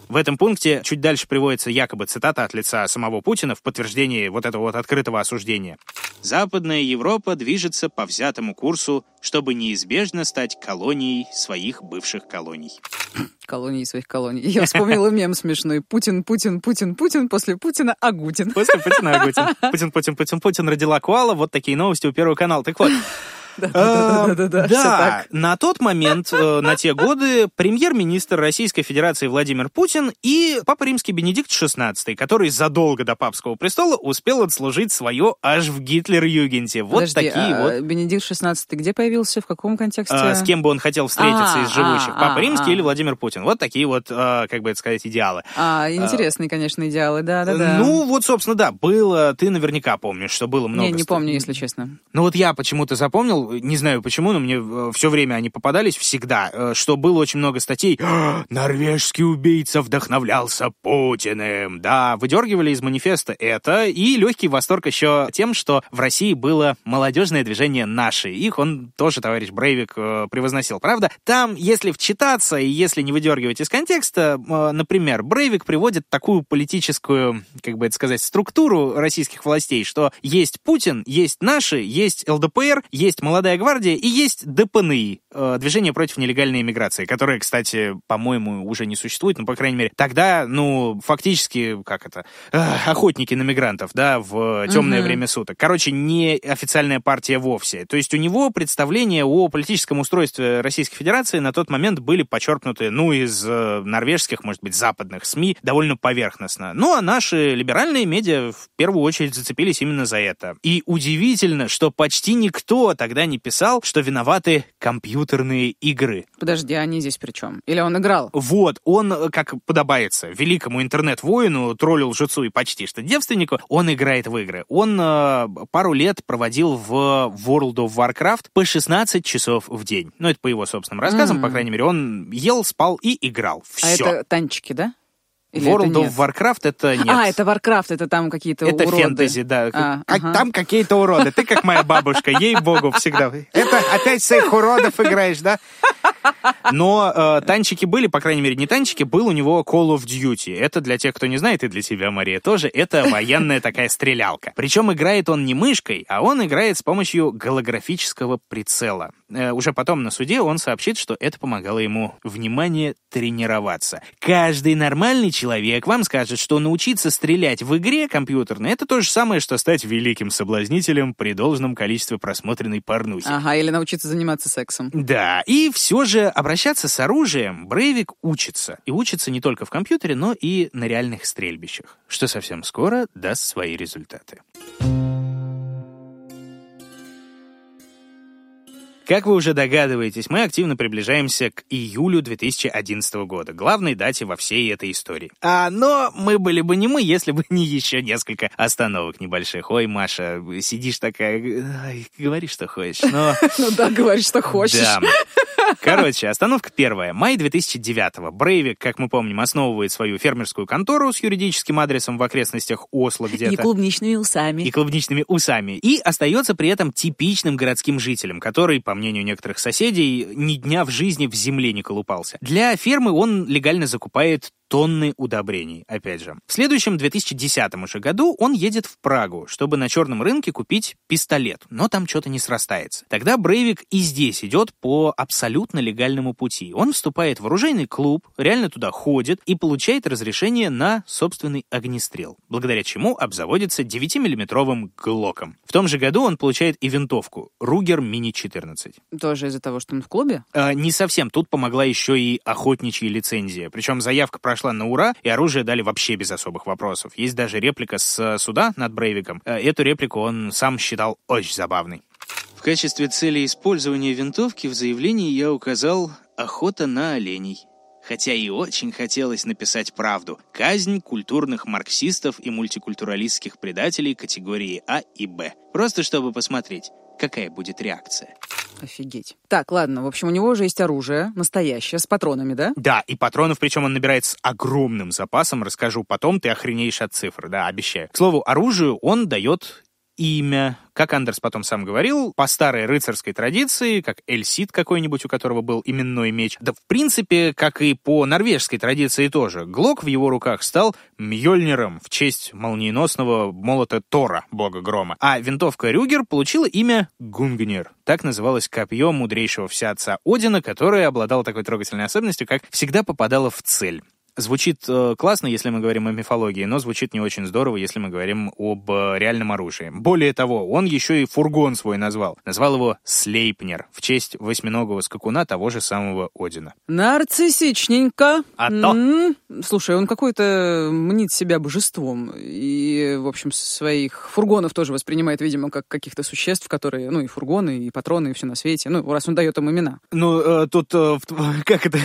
В этом пункте чуть дальше приводится якобы цитата от лица самого Путина в подтверждении вот этого вот открытого осуждения. Западная Европа движется по взятому курсу, чтобы неизбежно стать колонией своих бывших колоний. Колонии своих колоний. Я вспомнила мем смешной. Путин, Путин, Путин, Путин, после Путина Агутин. После Путина Агутин. Путин, Путин, Путин, Путин родила Куала. Вот такие новости у Первого канала. Так вот, Да, на тот момент, на те годы, премьер-министр Российской Федерации Владимир Путин и Папа Римский Бенедикт XVI, который задолго до папского престола успел отслужить свое аж в Гитлер-Югенте. Вот такие вот. Бенедикт XVI где появился, в каком контексте? С кем бы он хотел встретиться из живущих, Папа Римский или Владимир Путин. Вот такие вот, как бы это сказать, идеалы. А, интересные, конечно, идеалы, да-да-да. Ну, вот, собственно, да, было, ты наверняка помнишь, что было много... не, не помню, если честно. Ну вот я почему-то запомнил, не знаю почему, но мне все время они попадались всегда, э, что было очень много статей «А, «Норвежский убийца вдохновлялся Путиным». Да, выдергивали из манифеста это, и легкий восторг еще тем, что в России было молодежное движение «Наши». Их он тоже, товарищ Брейвик, э, превозносил. Правда, там, если вчитаться и если не выдергивать из контекста, э, например, Брейвик приводит такую политическую, как бы это сказать, структуру российских властей, что есть Путин, есть наши, есть ЛДПР, есть Молодая гвардия и есть ДПНИ, э, Движение против нелегальной иммиграции, которое, кстати, по-моему, уже не существует, но, по крайней мере, тогда, ну, фактически, как это, э, охотники на мигрантов, да, в темное Мгм. время суток. Короче, не официальная партия вовсе. То есть у него представления о политическом устройстве Российской Федерации на тот момент были почерпнуты, ну, из э, норвежских, может быть, западных СМИ довольно поверхностно. Ну, а наши либеральные медиа в первую очередь зацепились именно за это. И удивительно, что почти никто тогда не писал, что виноваты компьютерные игры. Подожди, а они здесь при чем? Или он играл? Вот, он, э, как подобается, великому интернет-воину, троллю, лжецу и почти что девственнику, он играет в игры. Он э, пару лет проводил в World of Warcraft по 16 часов в день. Ну, это по его собственным рассказам, М. по крайней мере. Он ел, спал и играл. А Все. это танчики, да? Или World это of? Warcraft это нет. А, это Warcraft, это там какие-то Это уроды. фэнтези, да. А, Как- ага. Там какие-то уроды. Ты как моя бабушка, ей-богу, всегда. Это опять своих уродов играешь, да? Но э, танчики были, по крайней мере, не танчики, был у него Call of Duty. Это для тех, кто не знает, и для тебя, Мария, тоже. Это военная такая стрелялка. Причем играет он не мышкой, а он играет с помощью голографического прицела. Э, уже потом на суде он сообщит, что это помогало ему, внимание, тренироваться. Каждый нормальный человек вам скажет, что научиться стрелять в игре компьютерной это то же самое, что стать великим соблазнителем при должном количестве просмотренной порнухи. Ага, или научиться заниматься сексом. Да, и все же обращаться с оружием Брейвик учится. И учится не только в компьютере, но и на реальных стрельбищах, что совсем скоро даст свои результаты. Как вы уже догадываетесь, мы активно приближаемся к июлю 2011 года, главной дате во всей этой истории. А, но мы были бы не мы, если бы не еще несколько остановок небольших. Ой, Маша, сидишь такая, ай, говори, что хочешь, но... Ну да, говори, что хочешь. Да. Короче, остановка первая. Май 2009-го. Брейвик, как мы помним, основывает свою фермерскую контору с юридическим адресом в окрестностях Осло где-то. И клубничными усами. и клубничными усами. И остается при этом типичным городским жителем, который, по мнению некоторых соседей, ни дня в жизни в земле не колупался. Для фермы он легально закупает тонны удобрений, опять же. В следующем 2010 уже году он едет в Прагу, чтобы на черном рынке купить пистолет, но там что-то не срастается. Тогда Брейвик и здесь идет по абсолютно легальному пути. Он вступает в оружейный клуб, реально туда ходит и получает разрешение на собственный огнестрел, благодаря чему обзаводится 9-миллиметровым глоком. В том же году он получает и винтовку Ругер Мини-14. Тоже из-за того, что он в клубе? А, не совсем. Тут помогла еще и охотничья лицензия. Причем заявка прошла на ура, и оружие дали вообще без особых вопросов. Есть даже реплика с суда над Брейвиком. Э, эту реплику он сам считал очень забавной. В качестве цели использования винтовки в заявлении я указал «охота на оленей». Хотя и очень хотелось написать правду. Казнь культурных марксистов и мультикультуралистских предателей категории А и Б. Просто чтобы посмотреть, какая будет реакция. Офигеть. Так, ладно, в общем, у него уже есть оружие, настоящее, с патронами, да? Да, и патронов, причем он набирает с огромным запасом, расскажу потом, ты охренеешь от цифр, да, обещаю. К слову, оружию он дает имя, как Андерс потом сам говорил, по старой рыцарской традиции, как Эльсид какой-нибудь, у которого был именной меч. Да, в принципе, как и по норвежской традиции тоже. Глок в его руках стал Мьёльниром в честь молниеносного молота Тора, бога грома. А винтовка Рюгер получила имя Гунгнир. Так называлось копье мудрейшего всеотца Одина, которое обладало такой трогательной особенностью, как всегда попадало в цель. Звучит э, классно, если мы говорим о мифологии, но звучит не очень здорово, если мы говорим об э, реальном оружии. Более того, он еще и фургон свой назвал. Назвал его Слейпнер в честь восьминогого скакуна того же самого Одина. Нарциссичненько. А то. М-м. Слушай, он какой-то мнит себя божеством. И, в общем, своих фургонов тоже воспринимает, видимо, как каких-то существ, которые, ну, и фургоны, и патроны, и все на свете. Ну, раз он дает им имена. Ну, э, тут, э, в, как это,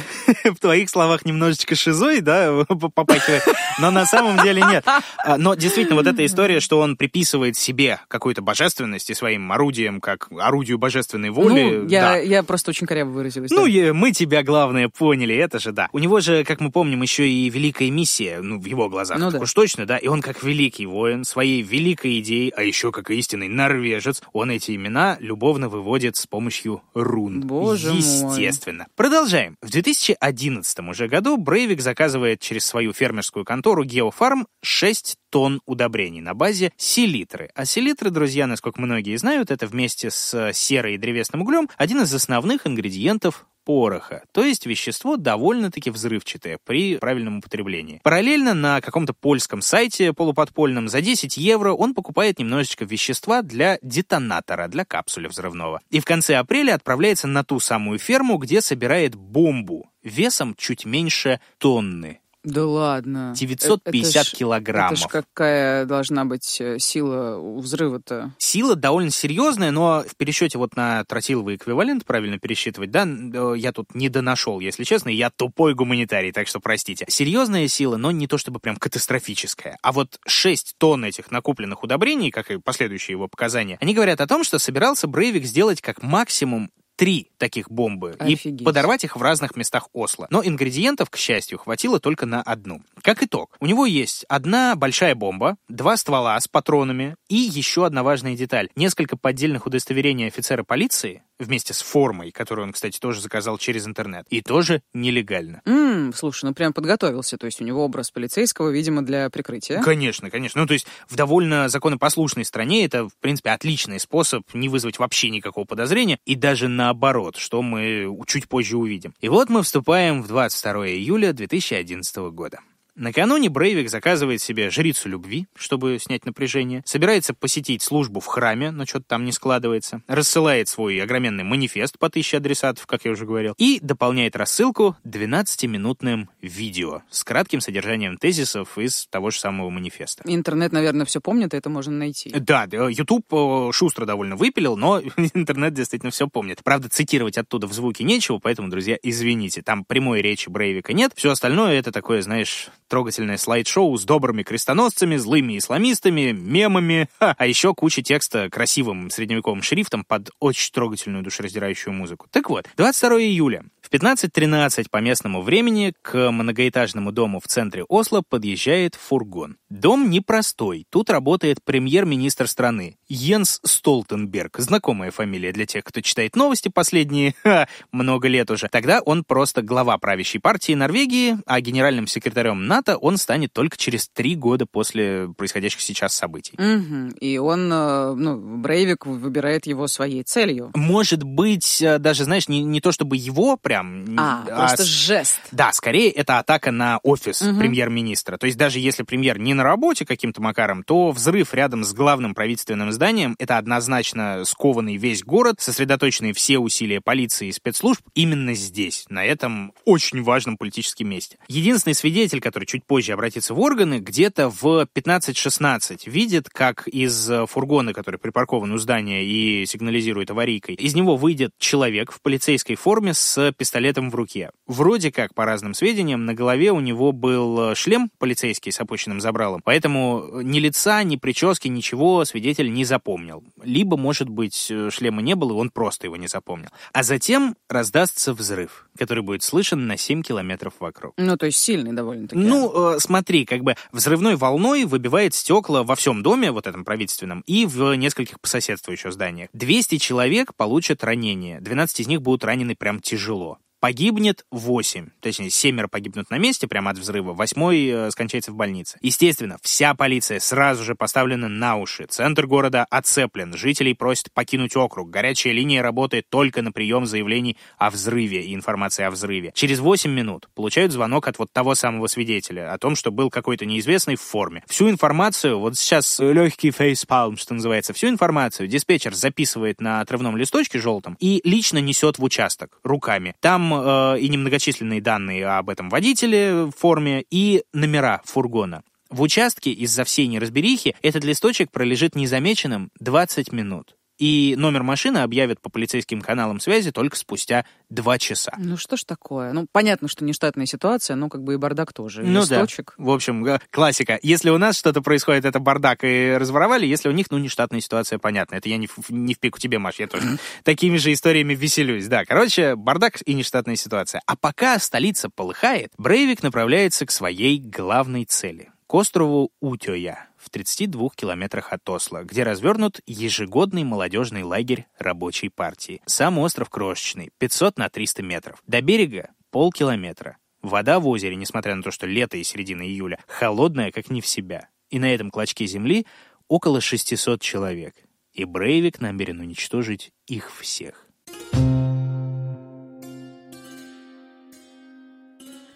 в твоих словах немножечко шизой, да, попахивает, но на самом деле нет. А, Но действительно, вот эта история, что он приписывает себе какую-то божественность и своим орудием, как орудию божественной воли, ну, я, да. я просто очень коряво выразилась. Ну, да. мы тебя, главное, поняли, это же да. У него же, как мы помним, еще и великая миссия, ну, в его глазах, Ну да. уж точно, да, и он как великий воин, своей великой идеей, а еще как истинный норвежец, он эти имена любовно выводит с помощью рун. Боже мой. Естественно. Продолжаем. В 2011 уже году Брейвик заказывает через свою фермерскую контору Геофарм 6 тонн удобрений на базе селитры. А селитры, друзья, насколько многие знают, это вместе с серой и древесным углем один из основных ингредиентов пороха, то есть вещество довольно-таки взрывчатое при правильном употреблении. Параллельно на каком-то польском сайте полуподпольном за 10 евро он покупает немножечко вещества для детонатора, для капсуля взрывного. И в конце апреля отправляется на ту самую ферму, где собирает бомбу весом чуть меньше тонны. Да ладно. 950 Это ж- килограммов. Это ж какая должна быть э, сила у взрыва-то? Сила довольно серьезная, но в пересчете вот на тротиловый эквивалент, правильно пересчитывать, да, э, я тут не донашел, если честно, я тупой гуманитарий, так что простите. Серьезная сила, но не то чтобы прям катастрофическая. А вот 6 тонн этих накупленных удобрений, как и последующие его показания, они говорят о том, что собирался Брейвик сделать как максимум три таких бомбы Офигеть. и подорвать их в разных местах Осло. Но ингредиентов, к счастью, хватило только на одну. Как итог, у него есть одна большая бомба, два ствола с патронами и еще одна важная деталь. Несколько поддельных удостоверений офицера полиции вместе с формой, которую он, кстати, тоже заказал через интернет. И тоже нелегально. М, слушай, ну прям подготовился. То есть у него образ полицейского, видимо, для прикрытия. Конечно, конечно. Ну, то есть в довольно законопослушной стране это, в принципе, отличный способ не вызвать вообще никакого подозрения, и даже наоборот, что мы чуть позже увидим. И вот мы вступаем в 22 июля 2011 года. Накануне Брейвик заказывает себе жрицу любви, чтобы снять напряжение, собирается посетить службу в храме, но что-то там не складывается, рассылает свой огроменный манифест по тысяче адресатов, как я уже говорил, и дополняет рассылку 12-минутным видео с кратким содержанием тезисов из того же самого манифеста. Интернет, наверное, все помнит, и это можно найти. Да, да, YouTube э, шустро довольно выпилил, но интернет действительно все помнит. Правда, цитировать оттуда в звуке нечего, поэтому, друзья, извините, там прямой речи Брейвика нет. Все остальное это такое, знаешь, трогательное слайд-шоу с добрыми крестоносцами, злыми исламистами, мемами, ха, а еще куча текста красивым средневековым шрифтом под очень трогательную душераздирающую музыку. Так вот, 22 июля в 15.13 по местному времени к многоэтажному дому в центре Осло подъезжает фургон. Дом непростой. Тут работает премьер-министр страны Йенс Столтенберг. Знакомая фамилия для тех, кто читает новости последние ха, много лет уже. Тогда он просто глава правящей партии Норвегии, а генеральным секретарем НАТО он станет только через три года после происходящих сейчас событий. Угу. И он, э, ну, Брейвик выбирает его своей целью. Может быть, э, даже, знаешь, не, не то чтобы его прям... А, просто жест. Да, скорее это атака на офис Мгм. премьер-министра. То есть даже если премьер не на работе каким-то макаром, то взрыв рядом с главным правительственным зданием — это однозначно скованный весь город, сосредоточенные все усилия полиции и спецслужб именно здесь, на этом очень важном политическом месте. Единственный свидетель, который чуть позже обратится в органы, где-то в 15-16 видит, как из фургона, который припаркован у здания и сигнализирует аварийкой, из него выйдет человек в полицейской форме с пистолетом в руке. Вроде как, по разным сведениям, на голове у него был шлем полицейский с опущенным забралом, поэтому ни лица, ни прически, ничего свидетель не запомнил. Либо, может быть, э, шлема не было, и он просто его не запомнил. А затем раздастся взрыв, который будет слышен на 7 километров вокруг. Ну, то есть сильный довольно-таки. Ну, э, смотри, как бы взрывной волной выбивает стекла во всем доме, вот этом правительственном, и в нескольких по соседству еще зданиях. 200 человек получат ранения, 12 из них будут ранены прям тяжело. Погибнет 8, точнее, семеро погибнут на месте прямо от взрыва, восьмой э, скончается в больнице. Естественно, вся полиция сразу же поставлена на уши. Центр города оцеплен, жителей просят покинуть округ. Горячая линия работает только на прием заявлений о взрыве и информации о взрыве. Через 8 минут получают звонок от вот того самого свидетеля о том, что был какой-то неизвестный в форме. Всю информацию, вот сейчас э, легкий фейспалм, что называется, всю информацию диспетчер записывает на отрывном листочке желтом и лично несет в участок руками. Там э, и немногочисленные данные об этом водителе в форме, и номера фургона. В участке из-за всей неразберихи этот листочек пролежит незамеченным 20 минут. И номер машины объявят по полицейским каналам связи только спустя 2 часа. Ну что ж такое? Ну, понятно, что нештатная ситуация, но как бы и бардак тоже. И Ну да. листочек. В общем, классика. Если у нас что-то происходит, это бардак и разворовали. Если у них, ну, нештатная ситуация, понятно. Это я не в, не в пику тебе, Маш, я тоже такими же историями веселюсь. Да, короче, бардак и нештатная ситуация. А пока столица полыхает, Брейвик направляется к своей главной цели — к острову Утёя в 32 километрах от Осло, где развернут ежегодный молодежный лагерь рабочей партии. Сам остров крошечный, 500 на 300 метров. До берега полкилометра. Вода в озере, несмотря на то, что лето и середина июля, холодная, как не в себя. И на этом клочке земли около 600 человек. И Брейвик намерен уничтожить их всех.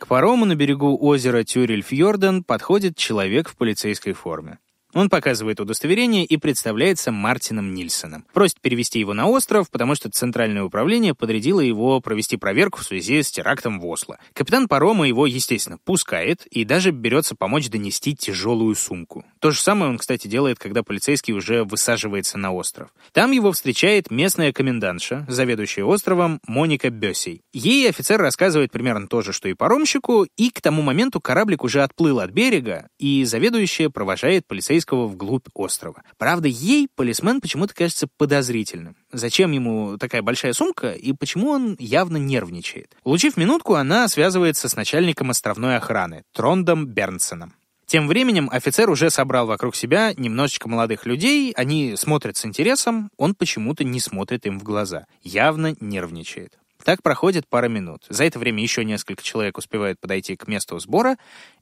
К парому на берегу озера Тюрель-Фьорден подходит человек в полицейской форме. Он показывает удостоверение и представляется Мартином Нильсоном. Просит перевести его на остров, потому что Центральное управление подрядило его провести проверку в связи с терактом в Осло. Капитан парома его, естественно, пускает и даже берется помочь донести тяжелую сумку. То же самое он, кстати, делает, когда полицейский уже высаживается на остров. Там его встречает местная комендантша, заведующая островом Моника Бесей. Ей офицер рассказывает примерно то же, что и паромщику, и к тому моменту кораблик уже отплыл от берега, и заведующая провожает полицейского вглубь острова. Правда, ей полисмен почему-то кажется подозрительным. Зачем ему такая большая сумка и почему он явно нервничает? Улучив минутку, она связывается с начальником островной охраны, Трондом Бернсоном. Тем временем офицер уже собрал вокруг себя немножечко молодых людей, они смотрят с интересом, он почему-то не смотрит им в глаза, явно нервничает. Так проходит пара минут. За это время еще несколько человек успевают подойти к месту сбора,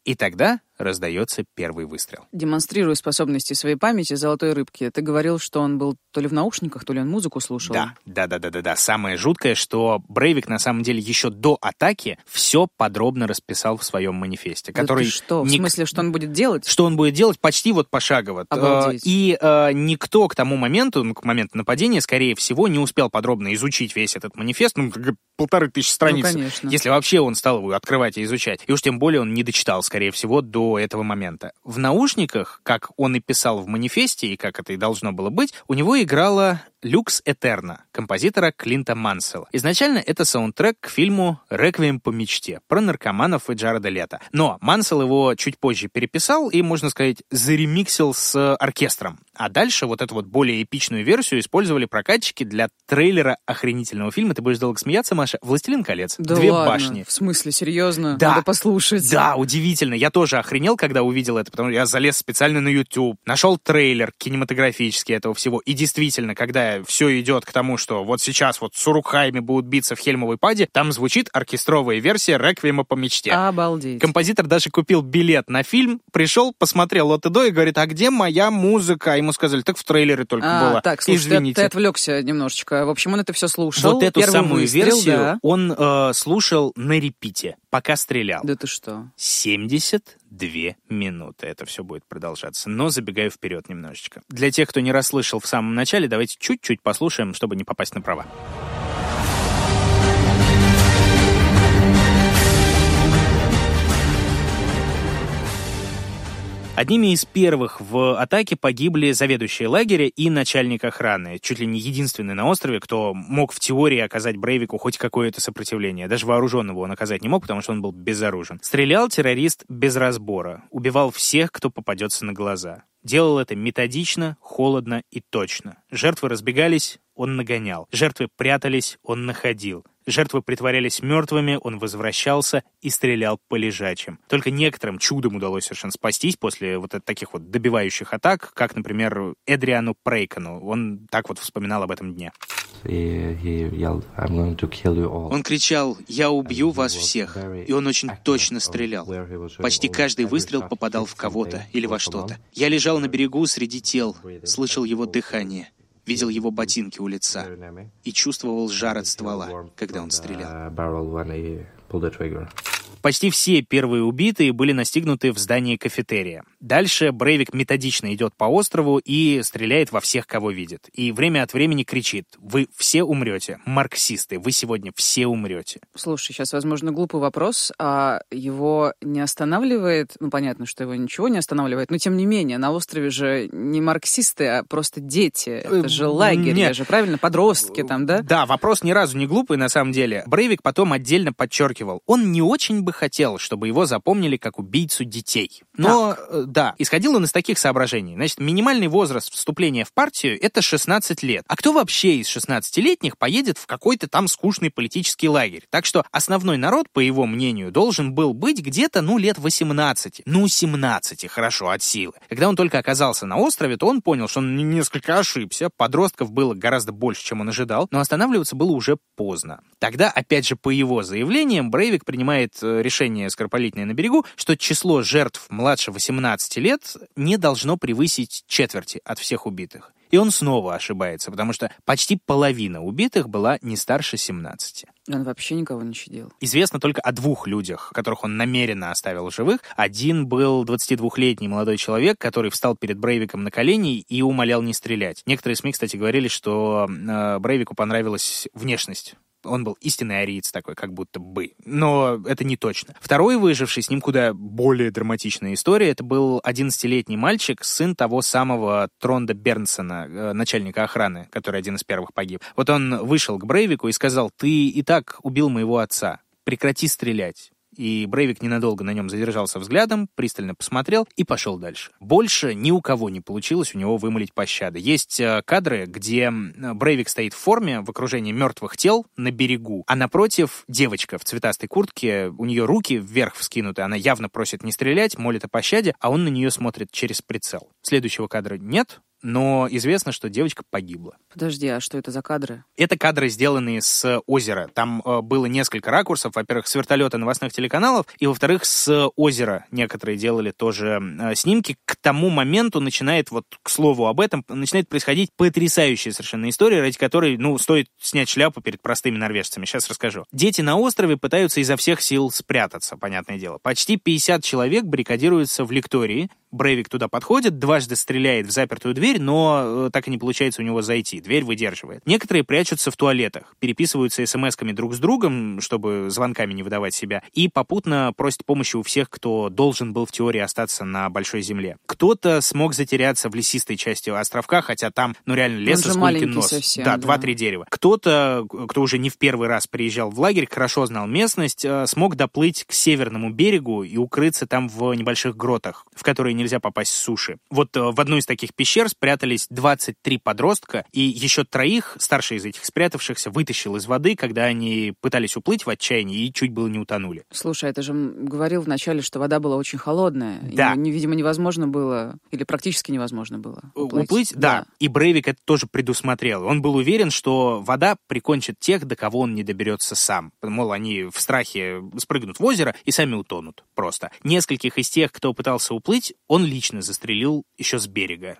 и тогда раздается первый выстрел. Демонстрируя способности своей памяти золотой рыбки, ты говорил, что он был то ли в наушниках, то ли он музыку слушал. Да, да, да, да, да, да. Самое жуткое, что Брейвик на самом деле еще до атаки все подробно расписал в своем манифесте, Да который ты что? В ник- смысле, что он будет делать? что он будет делать почти вот пошагово. Обалдеть. Э, И э, никто к тому моменту, ну, к моменту нападения, скорее всего, не успел подробно изучить весь этот манифест, ну, как полторы тысячи страниц. Ну, конечно. Если вообще он стал его открывать и изучать. И уж тем более он не дочитал, скорее всего, до этого момента. В наушниках, как он и писал в манифесте, и как это и должно было быть, у него играла «Люкс Этерна» композитора Клинта Мансела. Изначально это саундтрек к фильму «Реквием по мечте» про наркоманов и Джареда Лето. Но Мансел его чуть позже переписал и, можно сказать, заремиксил с оркестром. А дальше вот эту вот более эпичную версию использовали прокатчики для трейлера охренительного фильма. Ты будешь долго смеяться, Маша? «Властелин колец». Да Две ладно? башни. В смысле, серьезно? Да. Надо послушать. Да, удивительно. Я тоже охренел, когда увидел это, потому что я залез специально на YouTube, нашел трейлер кинематографический этого всего. И действительно, когда все идет к тому, что вот сейчас вот с Урукхайми будут биться в Хельмовой паде, там звучит оркестровая версия «Реквиема по мечте». Обалдеть. Композитор даже купил билет на фильм, пришел, посмотрел от и до и говорит, а где моя музыка? А Ему сказали, так в трейлере только А, было. так, слушай, ты, Извините. ты отвлекся немножечко. В общем, он это все слушал. Вот эту Первую самую выстрел, версию да. он э, слушал на репите, пока стрелял. Да ты что? 72 минуты это все будет продолжаться. Но забегаю вперед немножечко. Для тех, кто не расслышал в самом начале, давайте чуть-чуть послушаем, чтобы не попасть на права. Одними из первых в атаке погибли заведующие лагеря и начальник охраны. Чуть ли не единственный на острове, кто мог в теории оказать Брейвику хоть какое-то сопротивление. Даже вооруженного он оказать не мог, потому что он был безоружен. Стрелял террорист без разбора. Убивал всех, кто попадется на глаза. Делал это методично, холодно и точно. Жертвы разбегались, он нагонял. Жертвы прятались, он находил. Жертвы притворялись мертвыми, он возвращался и стрелял по лежачим. Только некоторым чудом удалось совершенно спастись после вот от таких вот добивающих атак, как, например, Эдриану Прейкону. Он так вот вспоминал об этом дне. Он кричал «Я убью вас всех!» И он очень точно стрелял. Почти каждый выстрел попадал в кого-то или во что-то. Я лежал на берегу среди тел, слышал его дыхание, видел его ботинки у лица и чувствовал жар от ствола, когда он стрелял. Почти все первые убитые были настигнуты в здании кафетерия. Дальше Брейвик методично идет по острову и стреляет во всех, кого видит. И время от времени кричит «Вы все умрете, марксисты, вы сегодня все умрете». Слушай, сейчас, возможно, глупый вопрос, а его не останавливает, ну, понятно, что его ничего не останавливает, но тем не менее, на острове же не марксисты, а просто дети. Это же Э, лагерь, нет. же правильно? Подростки там, да? Да, вопрос ни разу не глупый на самом деле. Брейвик потом отдельно подчеркивал, он не очень бы хотел, чтобы его запомнили как убийцу детей. Но, э, да, исходил он из таких соображений. Значит, минимальный возраст вступления в партию — это 16 лет. А кто вообще из 16-летних поедет в какой-то там скучный политический лагерь? Так что основной народ, по его мнению, должен был быть где-то, ну, лет 18. Ну, 17, хорошо, от силы. Когда он только оказался на острове, то он понял, что он несколько ошибся. Подростков было гораздо больше, чем он ожидал, но останавливаться было уже поздно. Тогда, опять же, по его заявлениям, Брейвик принимает э, решение скоропалительное на берегу, что число жертв младше 18 лет не должно превысить четверти от всех убитых. И он снова ошибается, потому что почти половина убитых была не старше 17. Он вообще никого не щадил. Известно только о двух людях, которых он намеренно оставил живых. Один был 22-летний молодой человек, который встал перед Брейвиком на колени и умолял не стрелять. Некоторые СМИ, кстати, говорили, что э, Брейвику понравилась внешность. Он был истинный ариец такой, как будто бы. Но это не точно. Второй выживший, с ним куда более драматичная история, это был 11-летний мальчик, сын того самого Тронда Бернсона, э, начальника охраны, который один из первых погиб. Вот он вышел к Брейвику и сказал, ты и так убил моего отца, прекрати стрелять. И Брейвик ненадолго на нем задержался взглядом, пристально посмотрел и пошел дальше. Больше ни у кого не получилось у него вымолить пощады. Есть э, кадры, где Брейвик стоит в форме в окружении мертвых тел на берегу, а напротив девочка в цветастой куртке, у нее руки вверх вскинуты, она явно просит не стрелять, молит о пощаде, а он на нее смотрит через прицел. Следующего кадра нет, но известно, что девочка погибла. Подожди, а что это за кадры? Это кадры, сделанные с озера. Там э, было несколько ракурсов. Во-первых, с вертолета новостных телеканалов, и, во-вторых, с озера некоторые делали тоже э, снимки. К тому моменту начинает, вот к слову об этом, начинает происходить потрясающая совершенно история, ради которой, ну, стоит снять шляпу перед простыми норвежцами. Сейчас расскажу. Дети на острове пытаются изо всех сил спрятаться, понятное дело. Почти 50 человек баррикадируются в лектории. Брейвик туда подходит, дважды стреляет в запертую дверь, дверь, но э, так и не получается у него зайти. Дверь выдерживает. Некоторые прячутся в туалетах, переписываются смс-ками друг с другом, чтобы звонками не выдавать себя, и попутно просят помощи у всех, кто должен был в теории остаться на большой земле. Кто-то смог затеряться в лесистой части островка, хотя там, ну реально, лес Он маленький нос. совсем, да, да. два-три дерева. Кто-то, кто уже не в первый раз приезжал в лагерь, хорошо знал местность, э, смог доплыть к северному берегу и укрыться там в небольших гротах, в которые нельзя попасть с суши. Вот э, в одну из таких пещер спрятались 23 подростка, и еще троих, старший из этих спрятавшихся, вытащил из воды, когда они пытались уплыть в отчаянии и чуть было не утонули. Слушай, ты же говорил вначале, что вода была очень холодная. и, Да. не- видимо, невозможно было, или практически невозможно было уплыть. Уплыть, да. И Брейвик это тоже предусмотрел. Он был уверен, что вода прикончит тех, до кого он не доберется сам. Мол, они в страхе спрыгнут в озеро и сами утонут просто. Нескольких из тех, кто пытался уплыть, он лично застрелил еще с берега.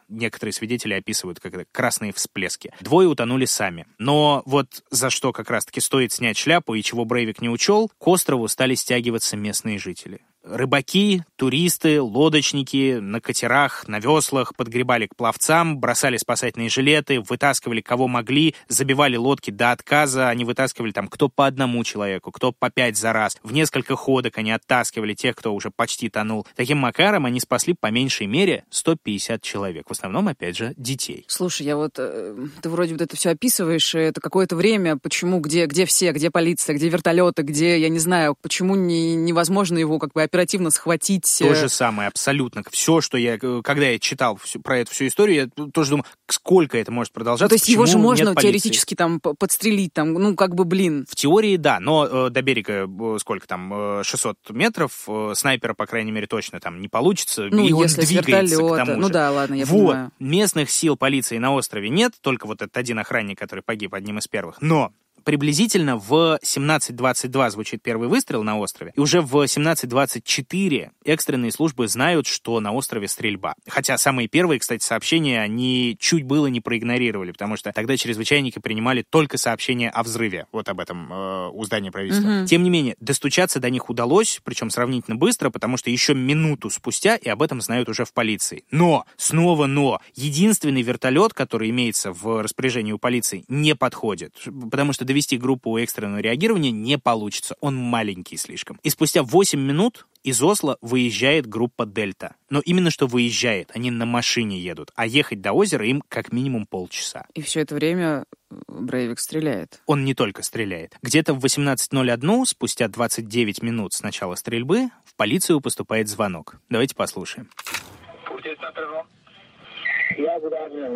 Некоторые свидетели описывают как это красные всплески. Двое утонули сами. Но вот за что как раз-таки стоит снять шляпу и чего Брейвик не учел, к острову стали стягиваться местные жители. Рыбаки, туристы, лодочники на катерах, на веслах подгребали к пловцам, бросали спасательные жилеты, вытаскивали кого могли, забивали лодки до отказа. Они вытаскивали там кто по одному человеку, кто по пять за раз. В несколько ходок они оттаскивали тех, кто уже почти тонул. Таким макаром они спасли по меньшей мере 150 человек. В основном, опять же, детей. Слушай, я вот, э, ты вроде вот это все описываешь, это какое-то время, почему, где, где все, где полиция, где вертолеты, где, я не знаю, почему не, невозможно его как бы оперативно схватить. э, То же самое, абсолютно. Все, что я, э, когда я читал всю- про эту всю историю, я тоже думаю, сколько это может продолжаться. Ну, то есть его же можно теоретически там подстрелить, там, ну, как бы, блин. В теории, да, но э, до берега э, сколько там, э, 600 метров, э, снайпера, по крайней мере, точно там не получится, Ну, и он если двигается к вертолета. тому Ну же. да, ладно, я вот, понимаю. местных сил полиции на острове нет, только вот этот один охранник, который погиб одним из первых. Но приблизительно в 17.22 звучит первый выстрел на острове, и уже в 17.24 экстренные службы знают, что на острове стрельба. Хотя самые первые, кстати, сообщения они чуть было не проигнорировали, потому что тогда чрезвычайники принимали только сообщения о взрыве, вот об этом э, у здания правительства. Мгм. Тем не менее, достучаться до них удалось, причем сравнительно быстро, потому что еще минуту спустя, и об этом знают уже в полиции. Но, снова но, единственный вертолет, который имеется в распоряжении у полиции, не подходит, потому что довести группу экстренного реагирования не получится, он маленький слишком. И спустя 8 минут из Осло выезжает группа Дельта. Но именно что выезжает, они на машине едут, а ехать до озера им как минимум полчаса. И все это время Брейвик стреляет. Он не только стреляет. Где-то в 18.01, спустя 29 минут с начала стрельбы, в полицию поступает звонок. Давайте послушаем.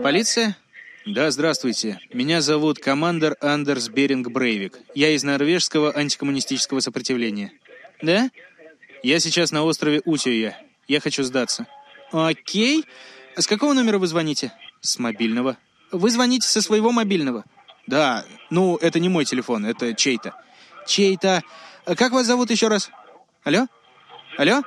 Полиция? Да, здравствуйте. Меня зовут командор Андерс Беринг Брейвик. Я из норвежского антикоммунистического сопротивления. Да? Я сейчас на острове Утюя. Я хочу сдаться. Окей. А С какого номера вы звоните? С мобильного. Вы звоните со своего мобильного? Да. Ну, это не мой телефон, это чей-то. Чей-то. А Как вас зовут еще раз? Алло? Алло?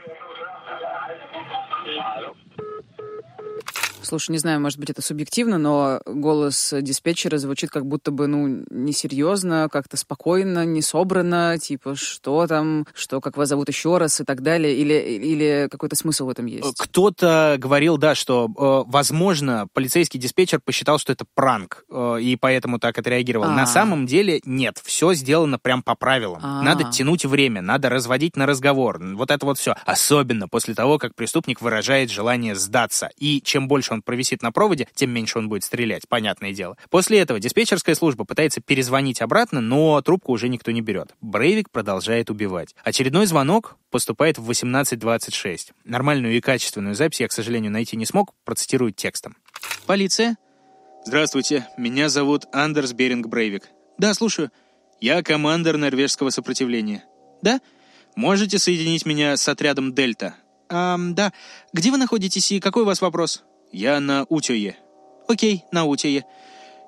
Слушай, не знаю, может быть, это субъективно, но голос диспетчера звучит как будто бы, ну, несерьезно, как-то спокойно, не собрано, типа, что там, что, как вас зовут еще раз и так далее, или, или какой-то смысл в этом есть? Кто-то говорил, да, что, э, возможно, полицейский диспетчер посчитал, что это пранк, э, и поэтому так отреагировал. А. На самом деле нет, все сделано прям по правилам. А. Надо тянуть время, надо разводить на разговор. Вот это вот все. Особенно после того, как преступник выражает желание сдаться. И чем больше он провисит на проводе, тем меньше он будет стрелять, понятное дело. После этого диспетчерская служба пытается перезвонить обратно, но трубку уже никто не берет. Брейвик продолжает убивать. Очередной звонок поступает в 18.26. Нормальную и качественную запись я, к сожалению, найти не смог, процитирую текстом. Полиция? Здравствуйте, меня зовут Андерс Беринг Брейвик. Да, слушаю. Я командир норвежского сопротивления. Да? Можете соединить меня с отрядом Дельта? Ам, да. Где вы находитесь и какой у вас вопрос? Я на Утюе. Окей, на Утюе.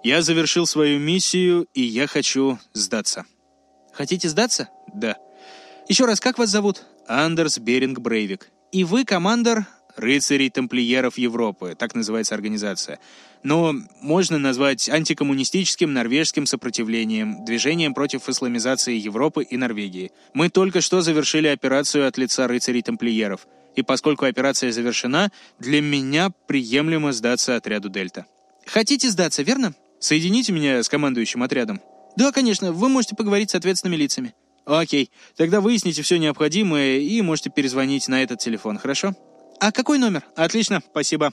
Я завершил свою миссию, и я хочу сдаться. Хотите сдаться? Да. Еще раз, как вас зовут? Андерс Беринг Брейвик. И вы командор рыцарей тамплиеров Европы, так называется организация. Но можно назвать антикоммунистическим норвежским сопротивлением, движением против исламизации Европы и Норвегии. Мы только что завершили операцию от лица рыцарей тамплиеров. И поскольку операция завершена, для меня приемлемо сдаться отряду «Дельта». Хотите сдаться, верно? Соедините меня с командующим отрядом. Да, конечно, вы можете поговорить с ответственными лицами. Окей, тогда выясните все необходимое и можете перезвонить на этот телефон, хорошо? А какой номер? Отлично, спасибо.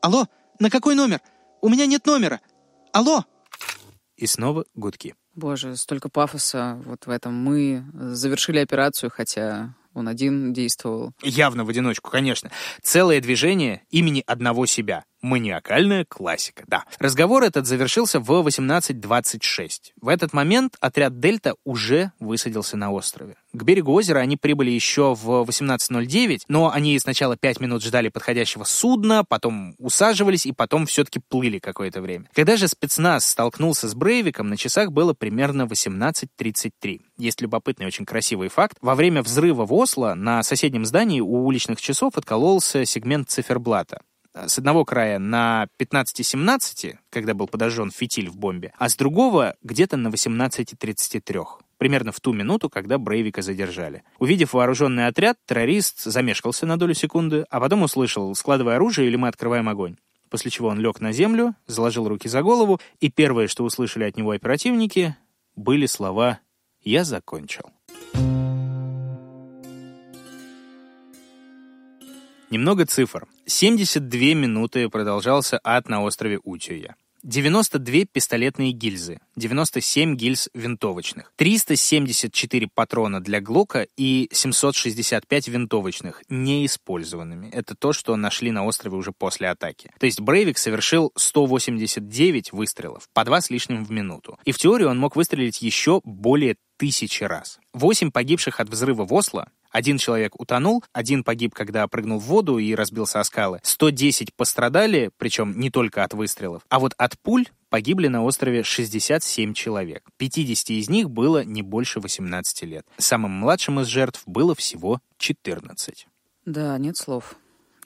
Алло, на какой номер? У меня нет номера. Алло! И снова гудки. Боже, столько пафоса вот в этом. Мы завершили операцию, хотя он один действовал. Явно в одиночку, конечно. Целое движение имени одного себя. Маниакальная классика, да. Разговор этот завершился в 18.26. В этот момент отряд «Дельта» уже высадился на острове. К берегу озера они прибыли еще в 18.09, но они сначала пять минут ждали подходящего судна, потом усаживались и потом все-таки плыли какое-то время. Когда же спецназ столкнулся с Брейвиком, на часах было примерно 18.33. Есть любопытный очень красивый факт. Во время взрыва в Осло на соседнем здании у уличных часов откололся сегмент циферблата с одного края на 15-17, когда был подожжен фитиль в бомбе, а с другого где-то на 18.33 примерно в ту минуту, когда Брейвика задержали. Увидев вооруженный отряд, террорист замешкался на долю секунды, а потом услышал «складывай оружие или мы открываем огонь». После чего он лег на землю, заложил руки за голову, и первое, что услышали от него оперативники, были слова «Я закончил». Немного цифр. 72 минуты продолжался ад на острове Утюя. 92 пистолетные гильзы, 97 гильз винтовочных, 374 патрона для Глока и 765 винтовочных, неиспользованными. Это то, что нашли на острове уже после атаки. То есть Брейвик совершил 189 выстрелов, по два с лишним в минуту. И в теории он мог выстрелить еще более тысячи раз. Восемь погибших от взрыва в Осло один человек утонул, один погиб, когда прыгнул в воду и разбился о скалы. 110 пострадали, причем не только от выстрелов. А вот от пуль погибли на острове 67 человек. 50 из них было не больше 18 лет. Самым младшим из жертв было всего 14. Да, нет слов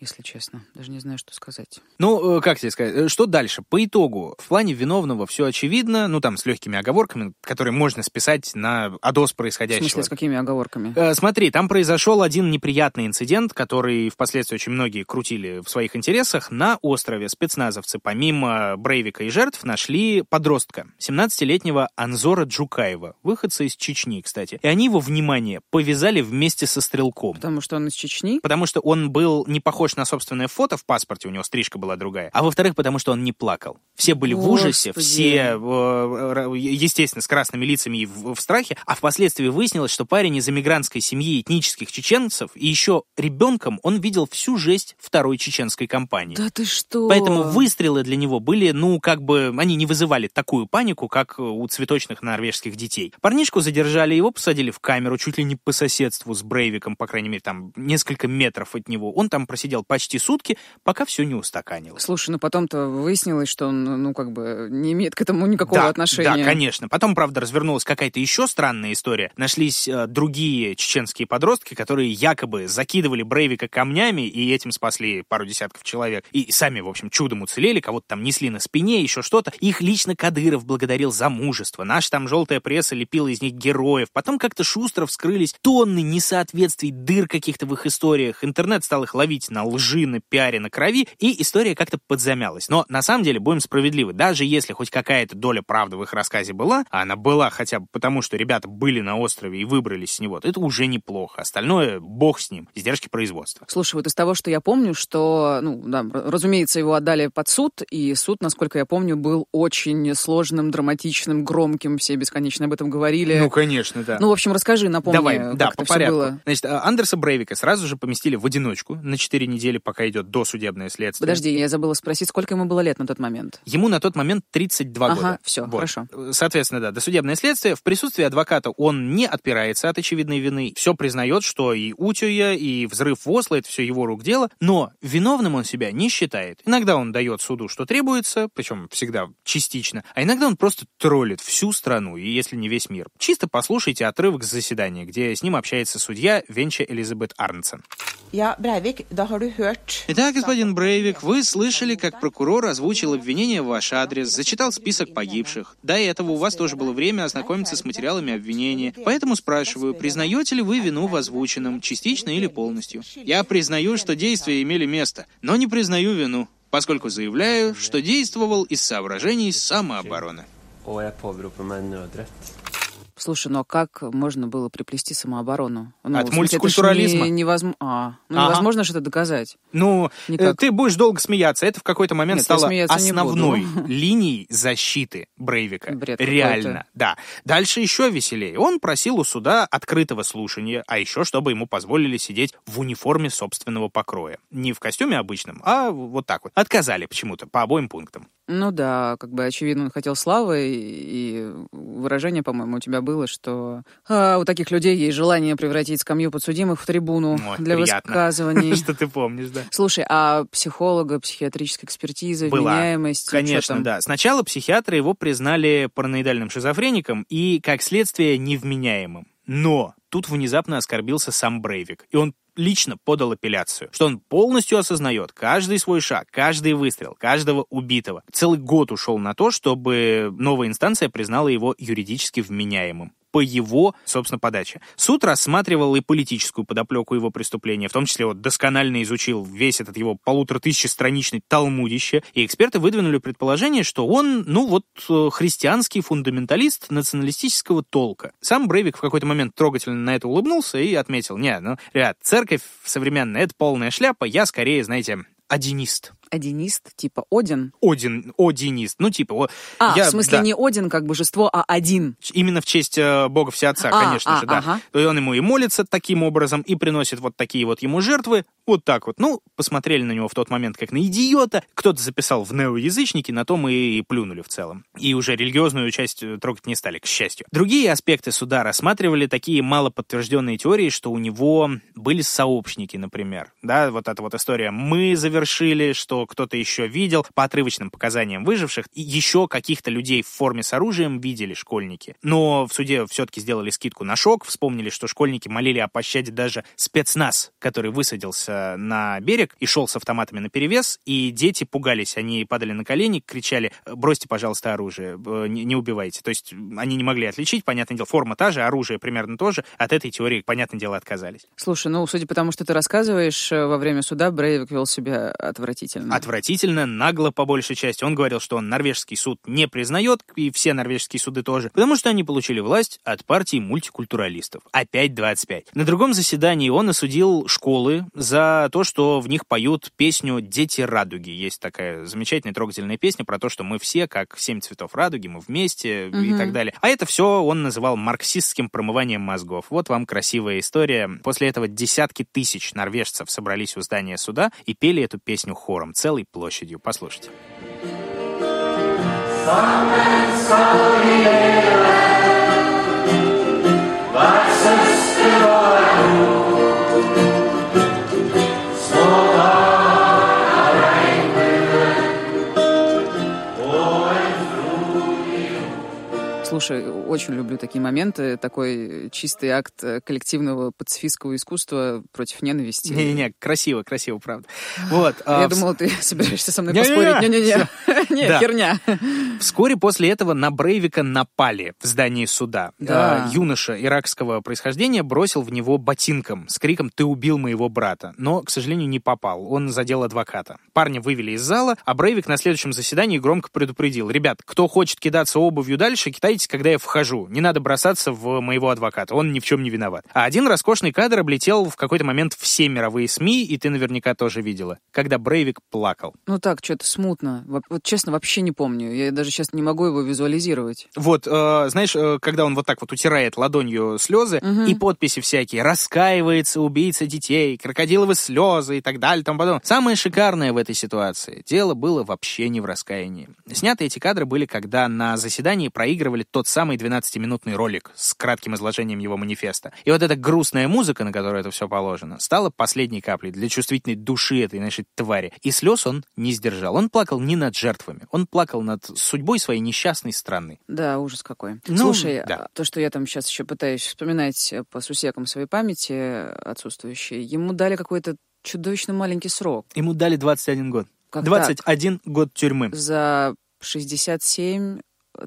если честно. Даже не знаю, что сказать. Ну, э, как тебе сказать, э, что дальше? По итогу, в плане виновного все очевидно, ну, там, с легкими оговорками, которые можно списать на АДОС происходящего. В смысле, с какими оговорками? Э, смотри, там произошел один неприятный инцидент, который впоследствии очень многие крутили в своих интересах. На острове спецназовцы, помимо Брейвика и жертв, нашли подростка, 17-летнего Анзора Джукаева, выходца из Чечни, кстати. И они его, внимание, повязали вместе со стрелком. Потому что он из Чечни? Потому что он был не похож похож на собственное фото в паспорте, у него стрижка была другая. А во-вторых, потому что он не плакал. Все были Господи. в ужасе, все, э, естественно, с красными лицами и в, в страхе. А впоследствии выяснилось, что парень из эмигрантской семьи этнических чеченцев и еще ребенком он видел всю жесть второй чеченской кампании. Да ты что? Поэтому выстрелы для него были, ну, как бы, они не вызывали такую панику, как у цветочных норвежских детей. Парнишку задержали, его посадили в камеру чуть ли не по соседству с Брейвиком, по крайней мере, там несколько метров от него. Он там просидел просидел почти сутки, пока все не устаканилось. Слушай, ну потом-то выяснилось, что он, ну, как бы не имеет к этому никакого да, отношения. Да, конечно. Потом, правда, развернулась какая-то еще странная история. Нашлись э, другие чеченские подростки, которые якобы закидывали Брейвика камнями и этим спасли пару десятков человек. И сами, в общем, чудом уцелели, кого-то там несли на спине, еще что-то. Их лично Кадыров благодарил за мужество. Наша там желтая пресса лепила из них героев. Потом как-то шустро вскрылись тонны несоответствий, дыр каких-то в их историях. Интернет стал их ловить на лжи, на пиаре, на крови, и история как-то подзамялась. Но на самом деле, будем справедливы, даже если хоть какая-то доля правды в их рассказе была, а она была хотя бы потому, что ребята были на острове и выбрались с него, то это уже неплохо. Остальное, бог с ним, издержки производства. Слушай, вот из того, что я помню, что, ну, да, разумеется, его отдали под суд, и суд, насколько я помню, был очень сложным, драматичным, громким, все бесконечно об этом говорили. Ну, конечно, да. Ну, в общем, расскажи, напомни, Давай, как да, это по все порядку. было. Значит, Андерса Брейвика сразу же поместили в одиночку на 4 недели, пока идет досудебное следствие. Подожди, я забыла спросить, сколько ему было лет на тот момент? Ему на тот момент 32 ага, года. все, Вот. хорошо. Соответственно, да, досудебное следствие. В присутствии адвоката он не отпирается от очевидной вины. Все признает, что и Утюя, и взрыв в Осло — это все его рук дело. Но виновным он себя не считает. Иногда он дает суду, что требуется, причем всегда частично, а иногда он просто троллит всю страну, и если не весь мир. Чисто послушайте отрывок с заседания, где с ним общается судья Венча Элизабет Арнсен. Ja, Breivik, da har du Итак, господин Брейвик, вы слышали, как прокурор озвучил обвинение в ваш адрес, зачитал список погибших. До этого у вас тоже было время ознакомиться с материалами обвинения. Поэтому спрашиваю, признаете ли вы вину в озвученном, частично или полностью? Я признаю, что действия имели место, но не признаю вину, поскольку заявляю, что действовал из соображений самообороны. Слушай, ну а как можно было приплести самооборону? Ну, От мультикультурализма. не- невозм- А, ну Ага. невозможно что-то доказать. Ну, э, Никак. ты будешь долго смеяться. Это в какой-то момент Нет, стало основной линией защиты Брейвика. Бред. Реально, да. Дальше еще веселее. Он просил у суда открытого слушания, а еще чтобы ему позволили сидеть в униформе собственного покроя. Не в костюме обычном, а вот так вот. Отказали почему-то по обоим пунктам. Ну да, как бы очевидно, он хотел славы, и, и выражение, по-моему, у тебя было, что а, у таких людей есть желание превратить скамью подсудимых в трибуну Вот, для приятно. высказываний. Что ты помнишь, да? Слушай, а психолога, психиатрическая экспертиза, Была. вменяемость? Конечно, да. Сначала психиатры его признали параноидальным шизофреником и, как следствие, невменяемым. Но тут внезапно оскорбился сам Брейвик, и он лично подал апелляцию, что он полностью осознает каждый свой шаг, каждый выстрел, каждого убитого. Целый год ушел на то, чтобы новая инстанция признала его юридически вменяемым по его, собственно, подаче. Суд рассматривал и политическую подоплеку его преступления, в том числе вот досконально изучил весь этот его полутора тысячестраничный талмудище, и эксперты выдвинули предположение, что он, ну вот, э, христианский фундаменталист националистического толка. Сам Брейвик в какой-то момент трогательно на это улыбнулся и отметил, не, ну, ребят, церковь современная — это полная шляпа, я скорее, знаете, одинист. Одинист, типа Один. Один, одинист. Ну, типа, о, А, я- в смысле да. не Один как божество, а один. Именно в честь э, Бога Всеотца, А, конечно а, же, да. ага. Есть он ему и молится таким образом, и приносит вот такие вот ему жертвы, вот так вот. Ну, посмотрели на него в тот момент как на идиота, кто-то записал в неоязычники, на том и плюнули в целом. И уже религиозную часть э, трогать не стали, к счастью. Другие аспекты суда рассматривали такие малоподтвержденные теории, что у него были сообщники, например. Да, вот эта вот история «мы завершили», что кто-то еще видел, по отрывочным показаниям выживших, еще каких-то людей в форме с оружием видели школьники. Но в суде все-таки сделали скидку на шок, вспомнили, что школьники молили о пощаде даже спецназ, который высадился на берег и шел с автоматами на перевес, и дети пугались, они падали на колени, кричали «бросьте, пожалуйста, оружие, э, не, не убивайте». То есть они не могли отличить, понятное дело, форма та же, оружие примерно то же, от этой теории, понятное дело, отказались. Слушай, ну, судя по тому, что ты рассказываешь, э, во время суда Брейвик вел себя отвратительно. Отвратительно, нагло по большей части. Он говорил, что он норвежский суд не признает, и все норвежские суды тоже, потому что они получили власть от партии мультикультуралистов. Опять 25. На другом заседании он осудил школы за то, что в них поют песню «Дети радуги». Есть такая замечательная трогательная песня про то, что мы все как семь цветов радуги, мы вместе и Мгм. так далее. А это все он называл марксистским промыванием мозгов. Вот вам красивая история. После этого десятки тысяч норвежцев собрались у здания суда и пели эту песню хором, целой площадью. Послушайте. Слушай, очень люблю такие моменты, такой чистый акт э, коллективного пацифистского искусства против ненависти. Не-не-не, красиво, красиво, правда. Вот. Я а, думала, ты собираешься со мной поспорить. Не-не-не. Не, херня. Вскоре после этого на Брейвика напали в здании суда. Да. А, Юноша иракского происхождения бросил в него ботинком с криком «Ты убил моего брата!», но, к сожалению, не попал. Он задел адвоката. Парня вывели из зала, а Брейвик на следующем заседании громко предупредил. «Ребят, кто хочет кидаться обувью дальше, кидайтесь, когда я вхожу. Не надо бросаться в моего адвоката, он ни в чем не виноват». А один роскошный кадр облетел в какой-то момент все мировые СМИ, и ты наверняка тоже видела, когда Брейвик плакал. Ну так, что-то смутно. Во- Вот честно, вообще не помню. Я даже сейчас не могу его визуализировать. Вот, э, знаешь, э, когда он вот так вот утирает ладонью слезы Мгм. и подписи всякие, раскаивается убийца детей, крокодиловые слезы и так далее, тому подобное. Самое шикарное в этой ситуации, дело было вообще не в раскаянии. Сняты эти кадры были, когда на заседании проигрывали тот самый 12-минутный ролик с кратким изложением его манифеста. И вот эта грустная музыка, на которую это все положено, стала последней каплей для чувствительной души этой нашей твари. И слез он не сдержал. Он плакал не над жертвами, он плакал над судьбой своей несчастной страны. Да, ужас какой. Ну, Слушай, да. а то, что я там сейчас еще пытаюсь вспоминать э, по сусекам своей памяти э, отсутствующей, ему дали какое-то чудовищно маленький срок. Ему дали 21 год. Как 21 год тюрьмы. За 67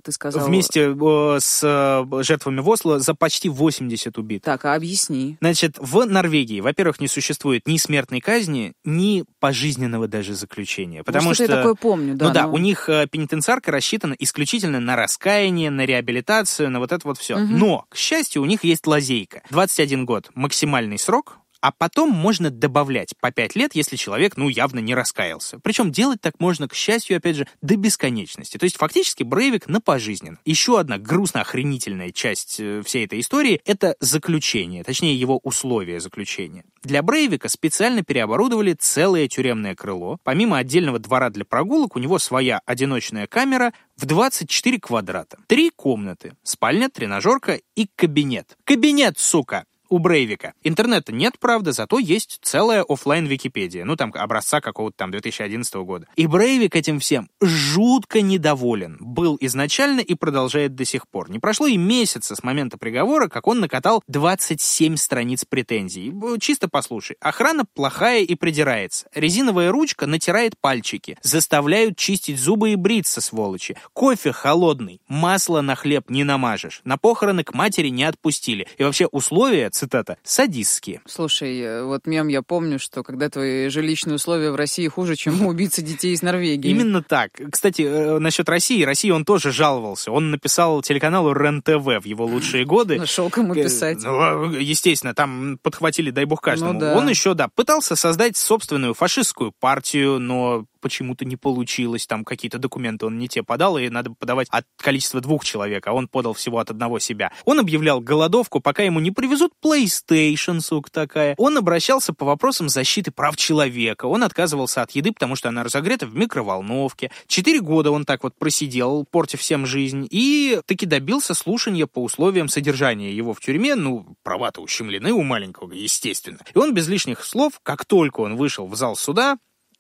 ты сказал... Вместе э, с э, жертвами в Осло за почти 80 убит. Так, а объясни. Значит, в Норвегии, во-первых, не существует ни смертной казни, ни пожизненного даже заключения. Потому ну, что... я такое помню, да. Ну да, но- у них э, пенитенциарка рассчитана исключительно на раскаяние, на реабилитацию, на вот это вот все. Мгм. Но, к счастью, у них есть лазейка. 21 год максимальный срок, а потом можно добавлять по 5 лет, если человек, ну, явно не раскаялся. Причем делать так можно, к счастью, опять же, до бесконечности. То есть фактически Брейвик на пожизненно. Еще одна грустно охренительная часть э, всей этой истории — это заключение, точнее его условия заключения. Для Брейвика специально переоборудовали целое тюремное крыло. Помимо отдельного двора для прогулок, у него своя одиночная камера в 24 квадрата. Три комнаты, спальня, тренажерка и кабинет. Кабинет, сука! У Брейвика. Интернета нет, правда, зато есть целая оффлайн Википедия, ну там образца какого-то там 2011 года. И Брейвик этим всем жутко недоволен. Был изначально и продолжает до сих пор. Не прошло и месяца с момента приговора, как он накатал 27 страниц претензий. Чисто послушай. Охрана плохая и придирается. Резиновая ручка натирает пальчики. Заставляют чистить зубы и бриться, сволочи. Кофе холодный. Масло на хлеб не намажешь. На похороны к матери не отпустили. И вообще условия, цитата, садистские. Слушай, э, вот мем я помню, что когда твои жилищные условия в России хуже, чем у убийцы детей из Норвегии. Именно так. Кстати, э, насчет России. России он тоже жаловался. Он написал телеканалу РЕН-ТВ в его лучшие годы. Нашел кому Э, писать. ну, естественно, там подхватили, дай бог каждому. Ну. Он еще, да, пытался создать собственную фашистскую партию, но почему-то не получилось. Там какие-то документы он не те подал, и надо подавать от количества двух человек, а он подал всего от одного себя. Он объявлял голодовку, пока ему не привезут PlayStation, сука такая. Он обращался по вопросам защиты прав человека. Он отказывался от еды, потому что она разогрета в микроволновке. Четыре года он так вот просидел, портя всем жизнь, и таки добился слушания по условиям содержания его в тюрьме. Ну, права-то ущемлены у маленького, естественно. И он без лишних слов, как только он вышел в зал суда,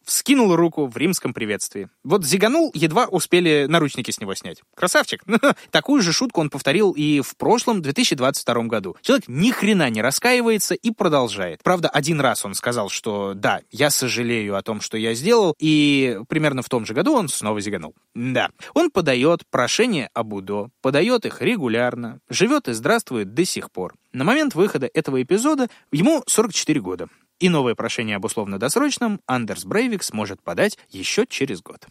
вскинул руку в римском приветствии. Вот зиганул, едва успели наручники с него снять. Красавчик. Такую же шутку он повторил и в прошлом 2022 году. Человек ни хрена не раскаивается и продолжает. Правда, один раз он сказал, что да, я сожалею о том, что я сделал, и примерно в том же году он снова зиганул. Да. Он подает прошение об УДО, подает их регулярно, живет и здравствует до сих пор. На момент выхода этого эпизода ему 44 года. И новое прошение об условно-досрочном Андерс Брейвик сможет подать еще через год.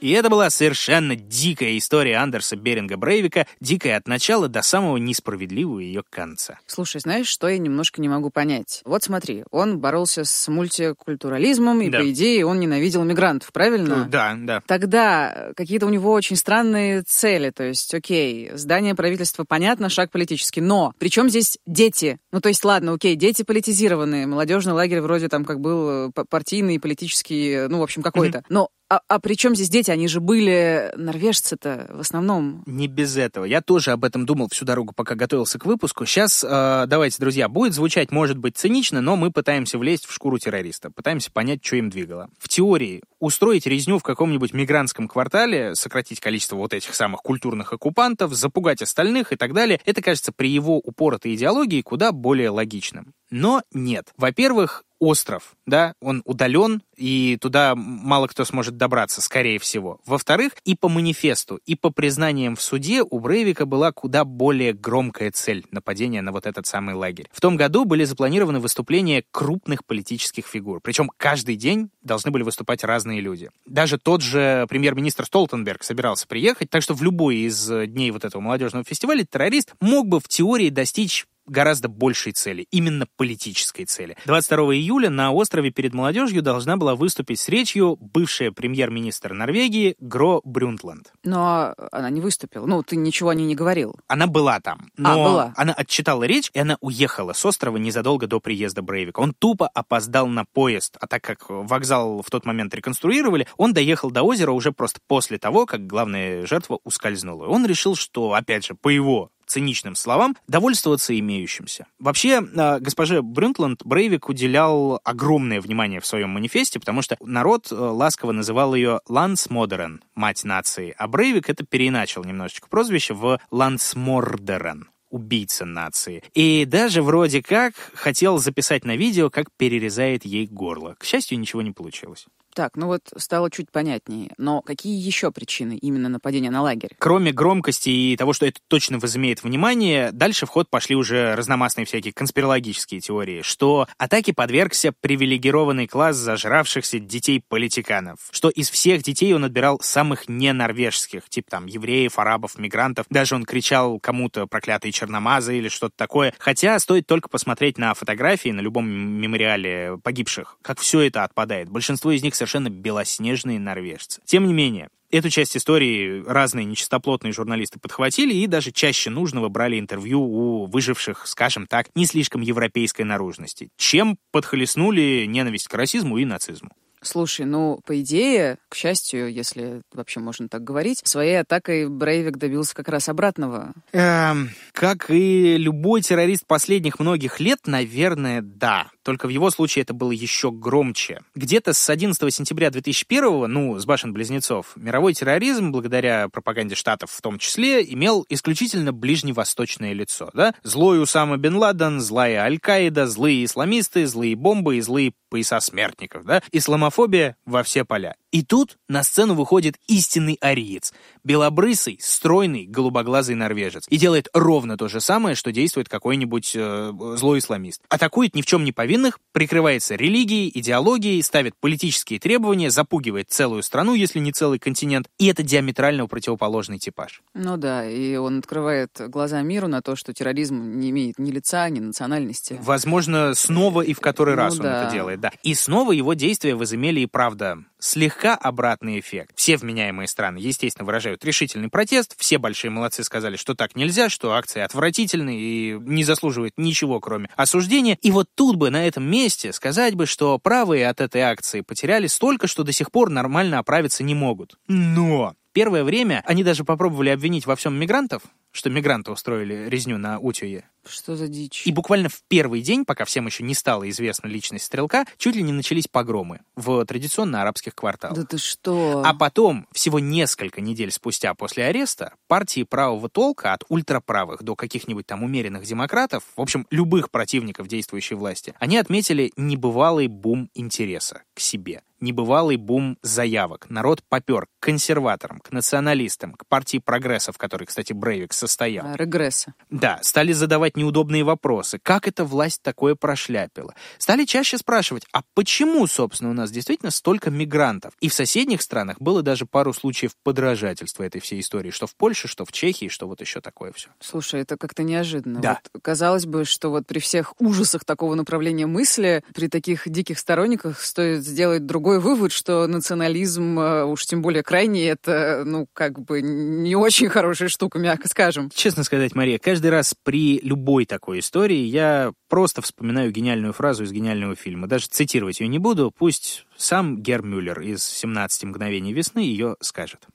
И это была совершенно дикая история Андерса Беринга Брейвика, дикая от начала до самого несправедливого ее конца. Слушай, знаешь, что я немножко не могу понять? Вот смотри, он боролся с мультикультурализмом, и, Да. по идее, он ненавидел мигрантов, правильно? Да, да. Тогда э, какие-то у него очень странные цели. То есть, окей, здание правительства, понятно, шаг политический. Но при чем здесь дети? Ну, то есть, ладно, окей, дети политизированные. Молодежный лагерь вроде там как был э, партийный, политический, э, ну, в общем, какой-то. Но а, а при чем здесь дети? Они же были норвежцы-то в основном. Не без этого. Я тоже об этом думал всю дорогу, пока готовился к выпуску. Сейчас, э, давайте, друзья, будет звучать, может быть, цинично, но мы пытаемся влезть в шкуру террориста, пытаемся понять, что им двигало. В теории, устроить резню в каком-нибудь мигрантском квартале, сократить количество вот этих самых культурных оккупантов, запугать остальных и так далее, это кажется при его упоротой идеологии куда более логичным. Но нет. Во-первых, остров, да, он удален, и туда мало кто сможет добраться, скорее всего. Во-вторых, и по манифесту, и по признаниям в суде у Брейвика была куда более громкая цель нападения на вот этот самый лагерь. В том году были запланированы выступления крупных политических фигур, причем каждый день должны были выступать разные люди. Даже тот же премьер-министр Столтенберг собирался приехать, так что в любой из э, дней вот этого молодежного фестиваля террорист мог бы в теории достичь гораздо большей цели, именно политической цели. 22 июля на острове перед молодежью должна была выступить с речью бывшая премьер-министр Норвегии Гро Брюнтланд. Но она не выступила. Ну, ты ничего о ней не говорил. Она была там, но А, была. она отчитала речь, и она уехала с острова незадолго до приезда Брейвика. Он тупо опоздал на поезд, а так как вокзал в тот момент реконструировали, он доехал до озера уже просто после того, как главная жертва ускользнула. Он решил, что, опять же, по его циничным словам, довольствоваться имеющимся. Вообще, э, госпоже Брюнтланд Брейвик уделял огромное внимание в своем манифесте, потому что народ э, ласково называл ее Лансмодерен, мать нации, а Брейвик это переиначил немножечко прозвище в Лансмордерен. убийца нации. И даже вроде как хотел записать на видео, как перерезает ей горло. К счастью, ничего не получилось. Так, ну вот стало чуть понятнее. Но какие еще причины именно нападения на лагерь? Кроме громкости и того, что это точно возымеет внимание, дальше в ход пошли уже разномастные всякие конспирологические теории, что атаке подвергся привилегированный класс зажравшихся детей-политиканов, что из всех детей он отбирал самых ненорвежских, типа там евреев, арабов, мигрантов. Даже он кричал кому-то проклятые черномазы или что-то такое. Хотя стоит только посмотреть на фотографии на любом мемориале погибших, как все это отпадает. Большинство из них совершенно белоснежные норвежцы. Тем не менее, Эту часть истории разные нечистоплотные журналисты подхватили и даже чаще нужного брали интервью у выживших, скажем так, не слишком европейской наружности, чем подхлестнули ненависть к расизму и нацизму. Слушай, ну, по идее, к счастью, если вообще можно так говорить, своей атакой Брейвик добился как раз обратного. Эм, как и любой террорист последних многих лет, наверное, да. Только в его случае это было еще громче. Где-то с 11 сентября 2001, ну, с башен-близнецов, мировой терроризм, благодаря пропаганде Штатов в том числе, имел исключительно ближневосточное лицо, да? Злой Усама бен Ладен, злая Аль-Каида, злые исламисты, злые бомбы и злые пояса смертников, да? Исламофобия во все поля. И тут на сцену выходит истинный ариец. Белобрысый, стройный, голубоглазый норвежец. И делает ровно то же самое, что действует какой-нибудь э, злой исламист. Атакует ни в чем не повинных, прикрывается религией, идеологией, ставит политические требования, запугивает целую страну, если не целый континент. И это диаметрально противоположный типаж. Ну да, и он открывает глаза миру на то, что терроризм не имеет ни лица, ни национальности. Возможно, снова и в который Ну раз он да. это делает, да. И снова его действия возымели и правда слегка обратный эффект. Все вменяемые страны, естественно, выражают решительный протест. Все большие молодцы сказали, что так нельзя, что акции отвратительны и не заслуживают ничего, кроме осуждения. И вот тут бы, на этом месте, сказать бы, что правые от этой акции потеряли столько, что до сих пор нормально оправиться не могут. Но первое время они даже попробовали обвинить во всем мигрантов, что мигранты устроили резню на Утюе. Что за дичь? И буквально в первый день, пока всем еще не стала известна личность стрелка, чуть ли не начались погромы в традиционно арабских кварталах. Да ты что? А потом, всего несколько недель спустя после ареста, партии правого толка, от ультраправых до каких-нибудь там умеренных демократов, в общем, любых противников действующей власти, они отметили небывалый бум интереса к себе небывалый бум заявок. Народ попер к консерваторам, к националистам, к партии прогресса, в которой, кстати, Брейвик состоял. А, Регресса. Да, стали задавать неудобные вопросы. Как эта власть такое прошляпила? Стали чаще спрашивать, а почему, собственно, у нас действительно столько мигрантов? И в соседних странах было даже пару случаев подражательства этой всей истории, что в Польше, что в Чехии, что вот еще такое все. Слушай, это как-то неожиданно. Да. Вот казалось бы, что вот при всех ужасах такого направления мысли, при таких диких сторонниках стоит сделать другой вывод, что национализм, э, уж тем более крайний, это, ну, как бы не очень хорошая штука, мягко скажем. Честно сказать, Мария, каждый раз при любой такой истории я просто вспоминаю гениальную фразу из гениального фильма. Даже цитировать ее не буду, пусть сам Гер Мюллер из «17 мгновений весны» ее скажет.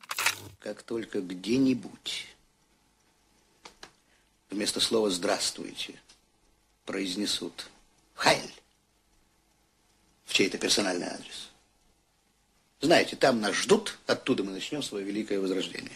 Как только где-нибудь вместо слова «здравствуйте» произнесут «Хайль» в чей-то персональный адрес. Знаете, там нас ждут, оттуда мы начнем свое великое возрождение.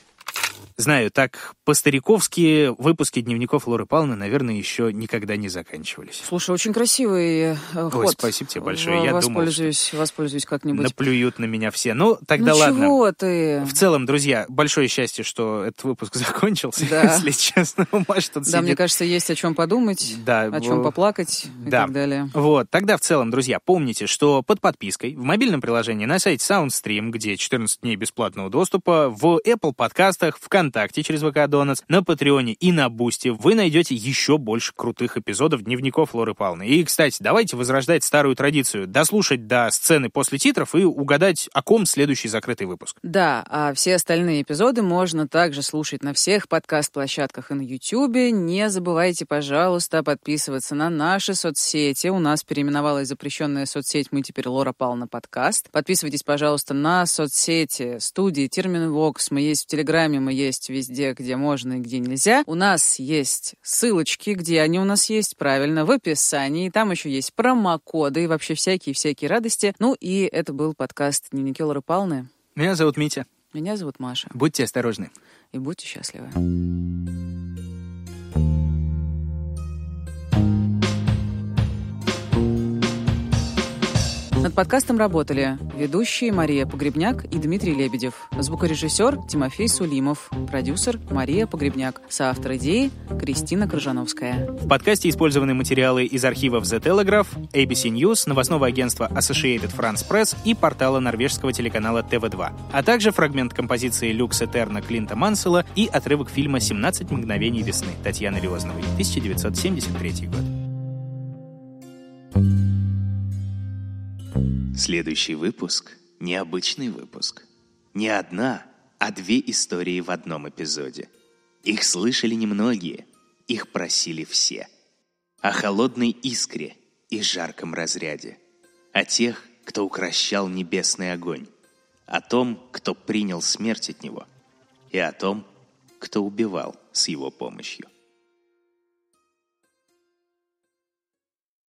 Знаю, так по-стариковски выпуски дневников Лоры Павловны, наверное, еще никогда не заканчивались. Слушай, очень красивый э, ход. спасибо тебе большое. В- Я думал, воспользуюсь, воспользуюсь как-нибудь. Наплюют на меня все. Ну, тогда ну ладно. чего ты? В целом, друзья, большое счастье, что этот выпуск закончился, Да. если честно. Маш тут Да, мне сидит. кажется, есть о чем подумать, Да, о чем поплакать и Да. так далее. Вот, тогда в целом, друзья, помните, что под подпиской в мобильном приложении на сайте SoundStream, где 14 дней бесплатного доступа, в Apple подкастах, ВКонтакте через VK Donuts, на Патреоне и на Бусти вы найдете еще больше крутых эпизодов дневников Лоры Павловны. И, кстати, давайте возрождать старую традицию, дослушать до сцены после титров и угадать, о ком следующий закрытый выпуск. Да, а все остальные эпизоды можно также слушать на всех подкаст-площадках и на Ютьюбе. Не забывайте, пожалуйста, подписываться на наши соцсети. У нас переименовалась запрещенная соцсеть «Мы теперь Лора Павловна подкаст». Подписывайтесь, пожалуйста, на соцсети студии Терминвокс. Мы есть в Телеграме, мы есть везде, где можно и где нельзя. У нас есть ссылочки, где они у нас есть, правильно, в описании. Там еще есть промокоды и вообще всякие-всякие радости. Ну и это был подкаст «Дневники Лоры Павловны». Меня зовут Митя. Меня зовут Маша. Будьте осторожны. И будьте счастливы. Над подкастом работали ведущие Мария Погребняк и Дмитрий Лебедев, звукорежиссер Тимофей Сулимов, продюсер Мария Погребняк, соавтор идеи Кристина Крыжановская. В подкасте использованы материалы из архивов The Telegraph, ABC News, новостного агентства Associated France Press и портала норвежского телеканала TV2, а также фрагмент композиции «Люкс Этерна» Клинта Мансела и отрывок фильма «17 мгновений весны» Татьяны Резновой, 1973 год. Следующий выпуск — необычный выпуск. Не одна, а две истории в одном эпизоде. Их слышали немногие, их просили все. О холодной искре и жарком разряде. О тех, кто укращал небесный огонь. О том, кто принял смерть от него. И о том, кто убивал с его помощью.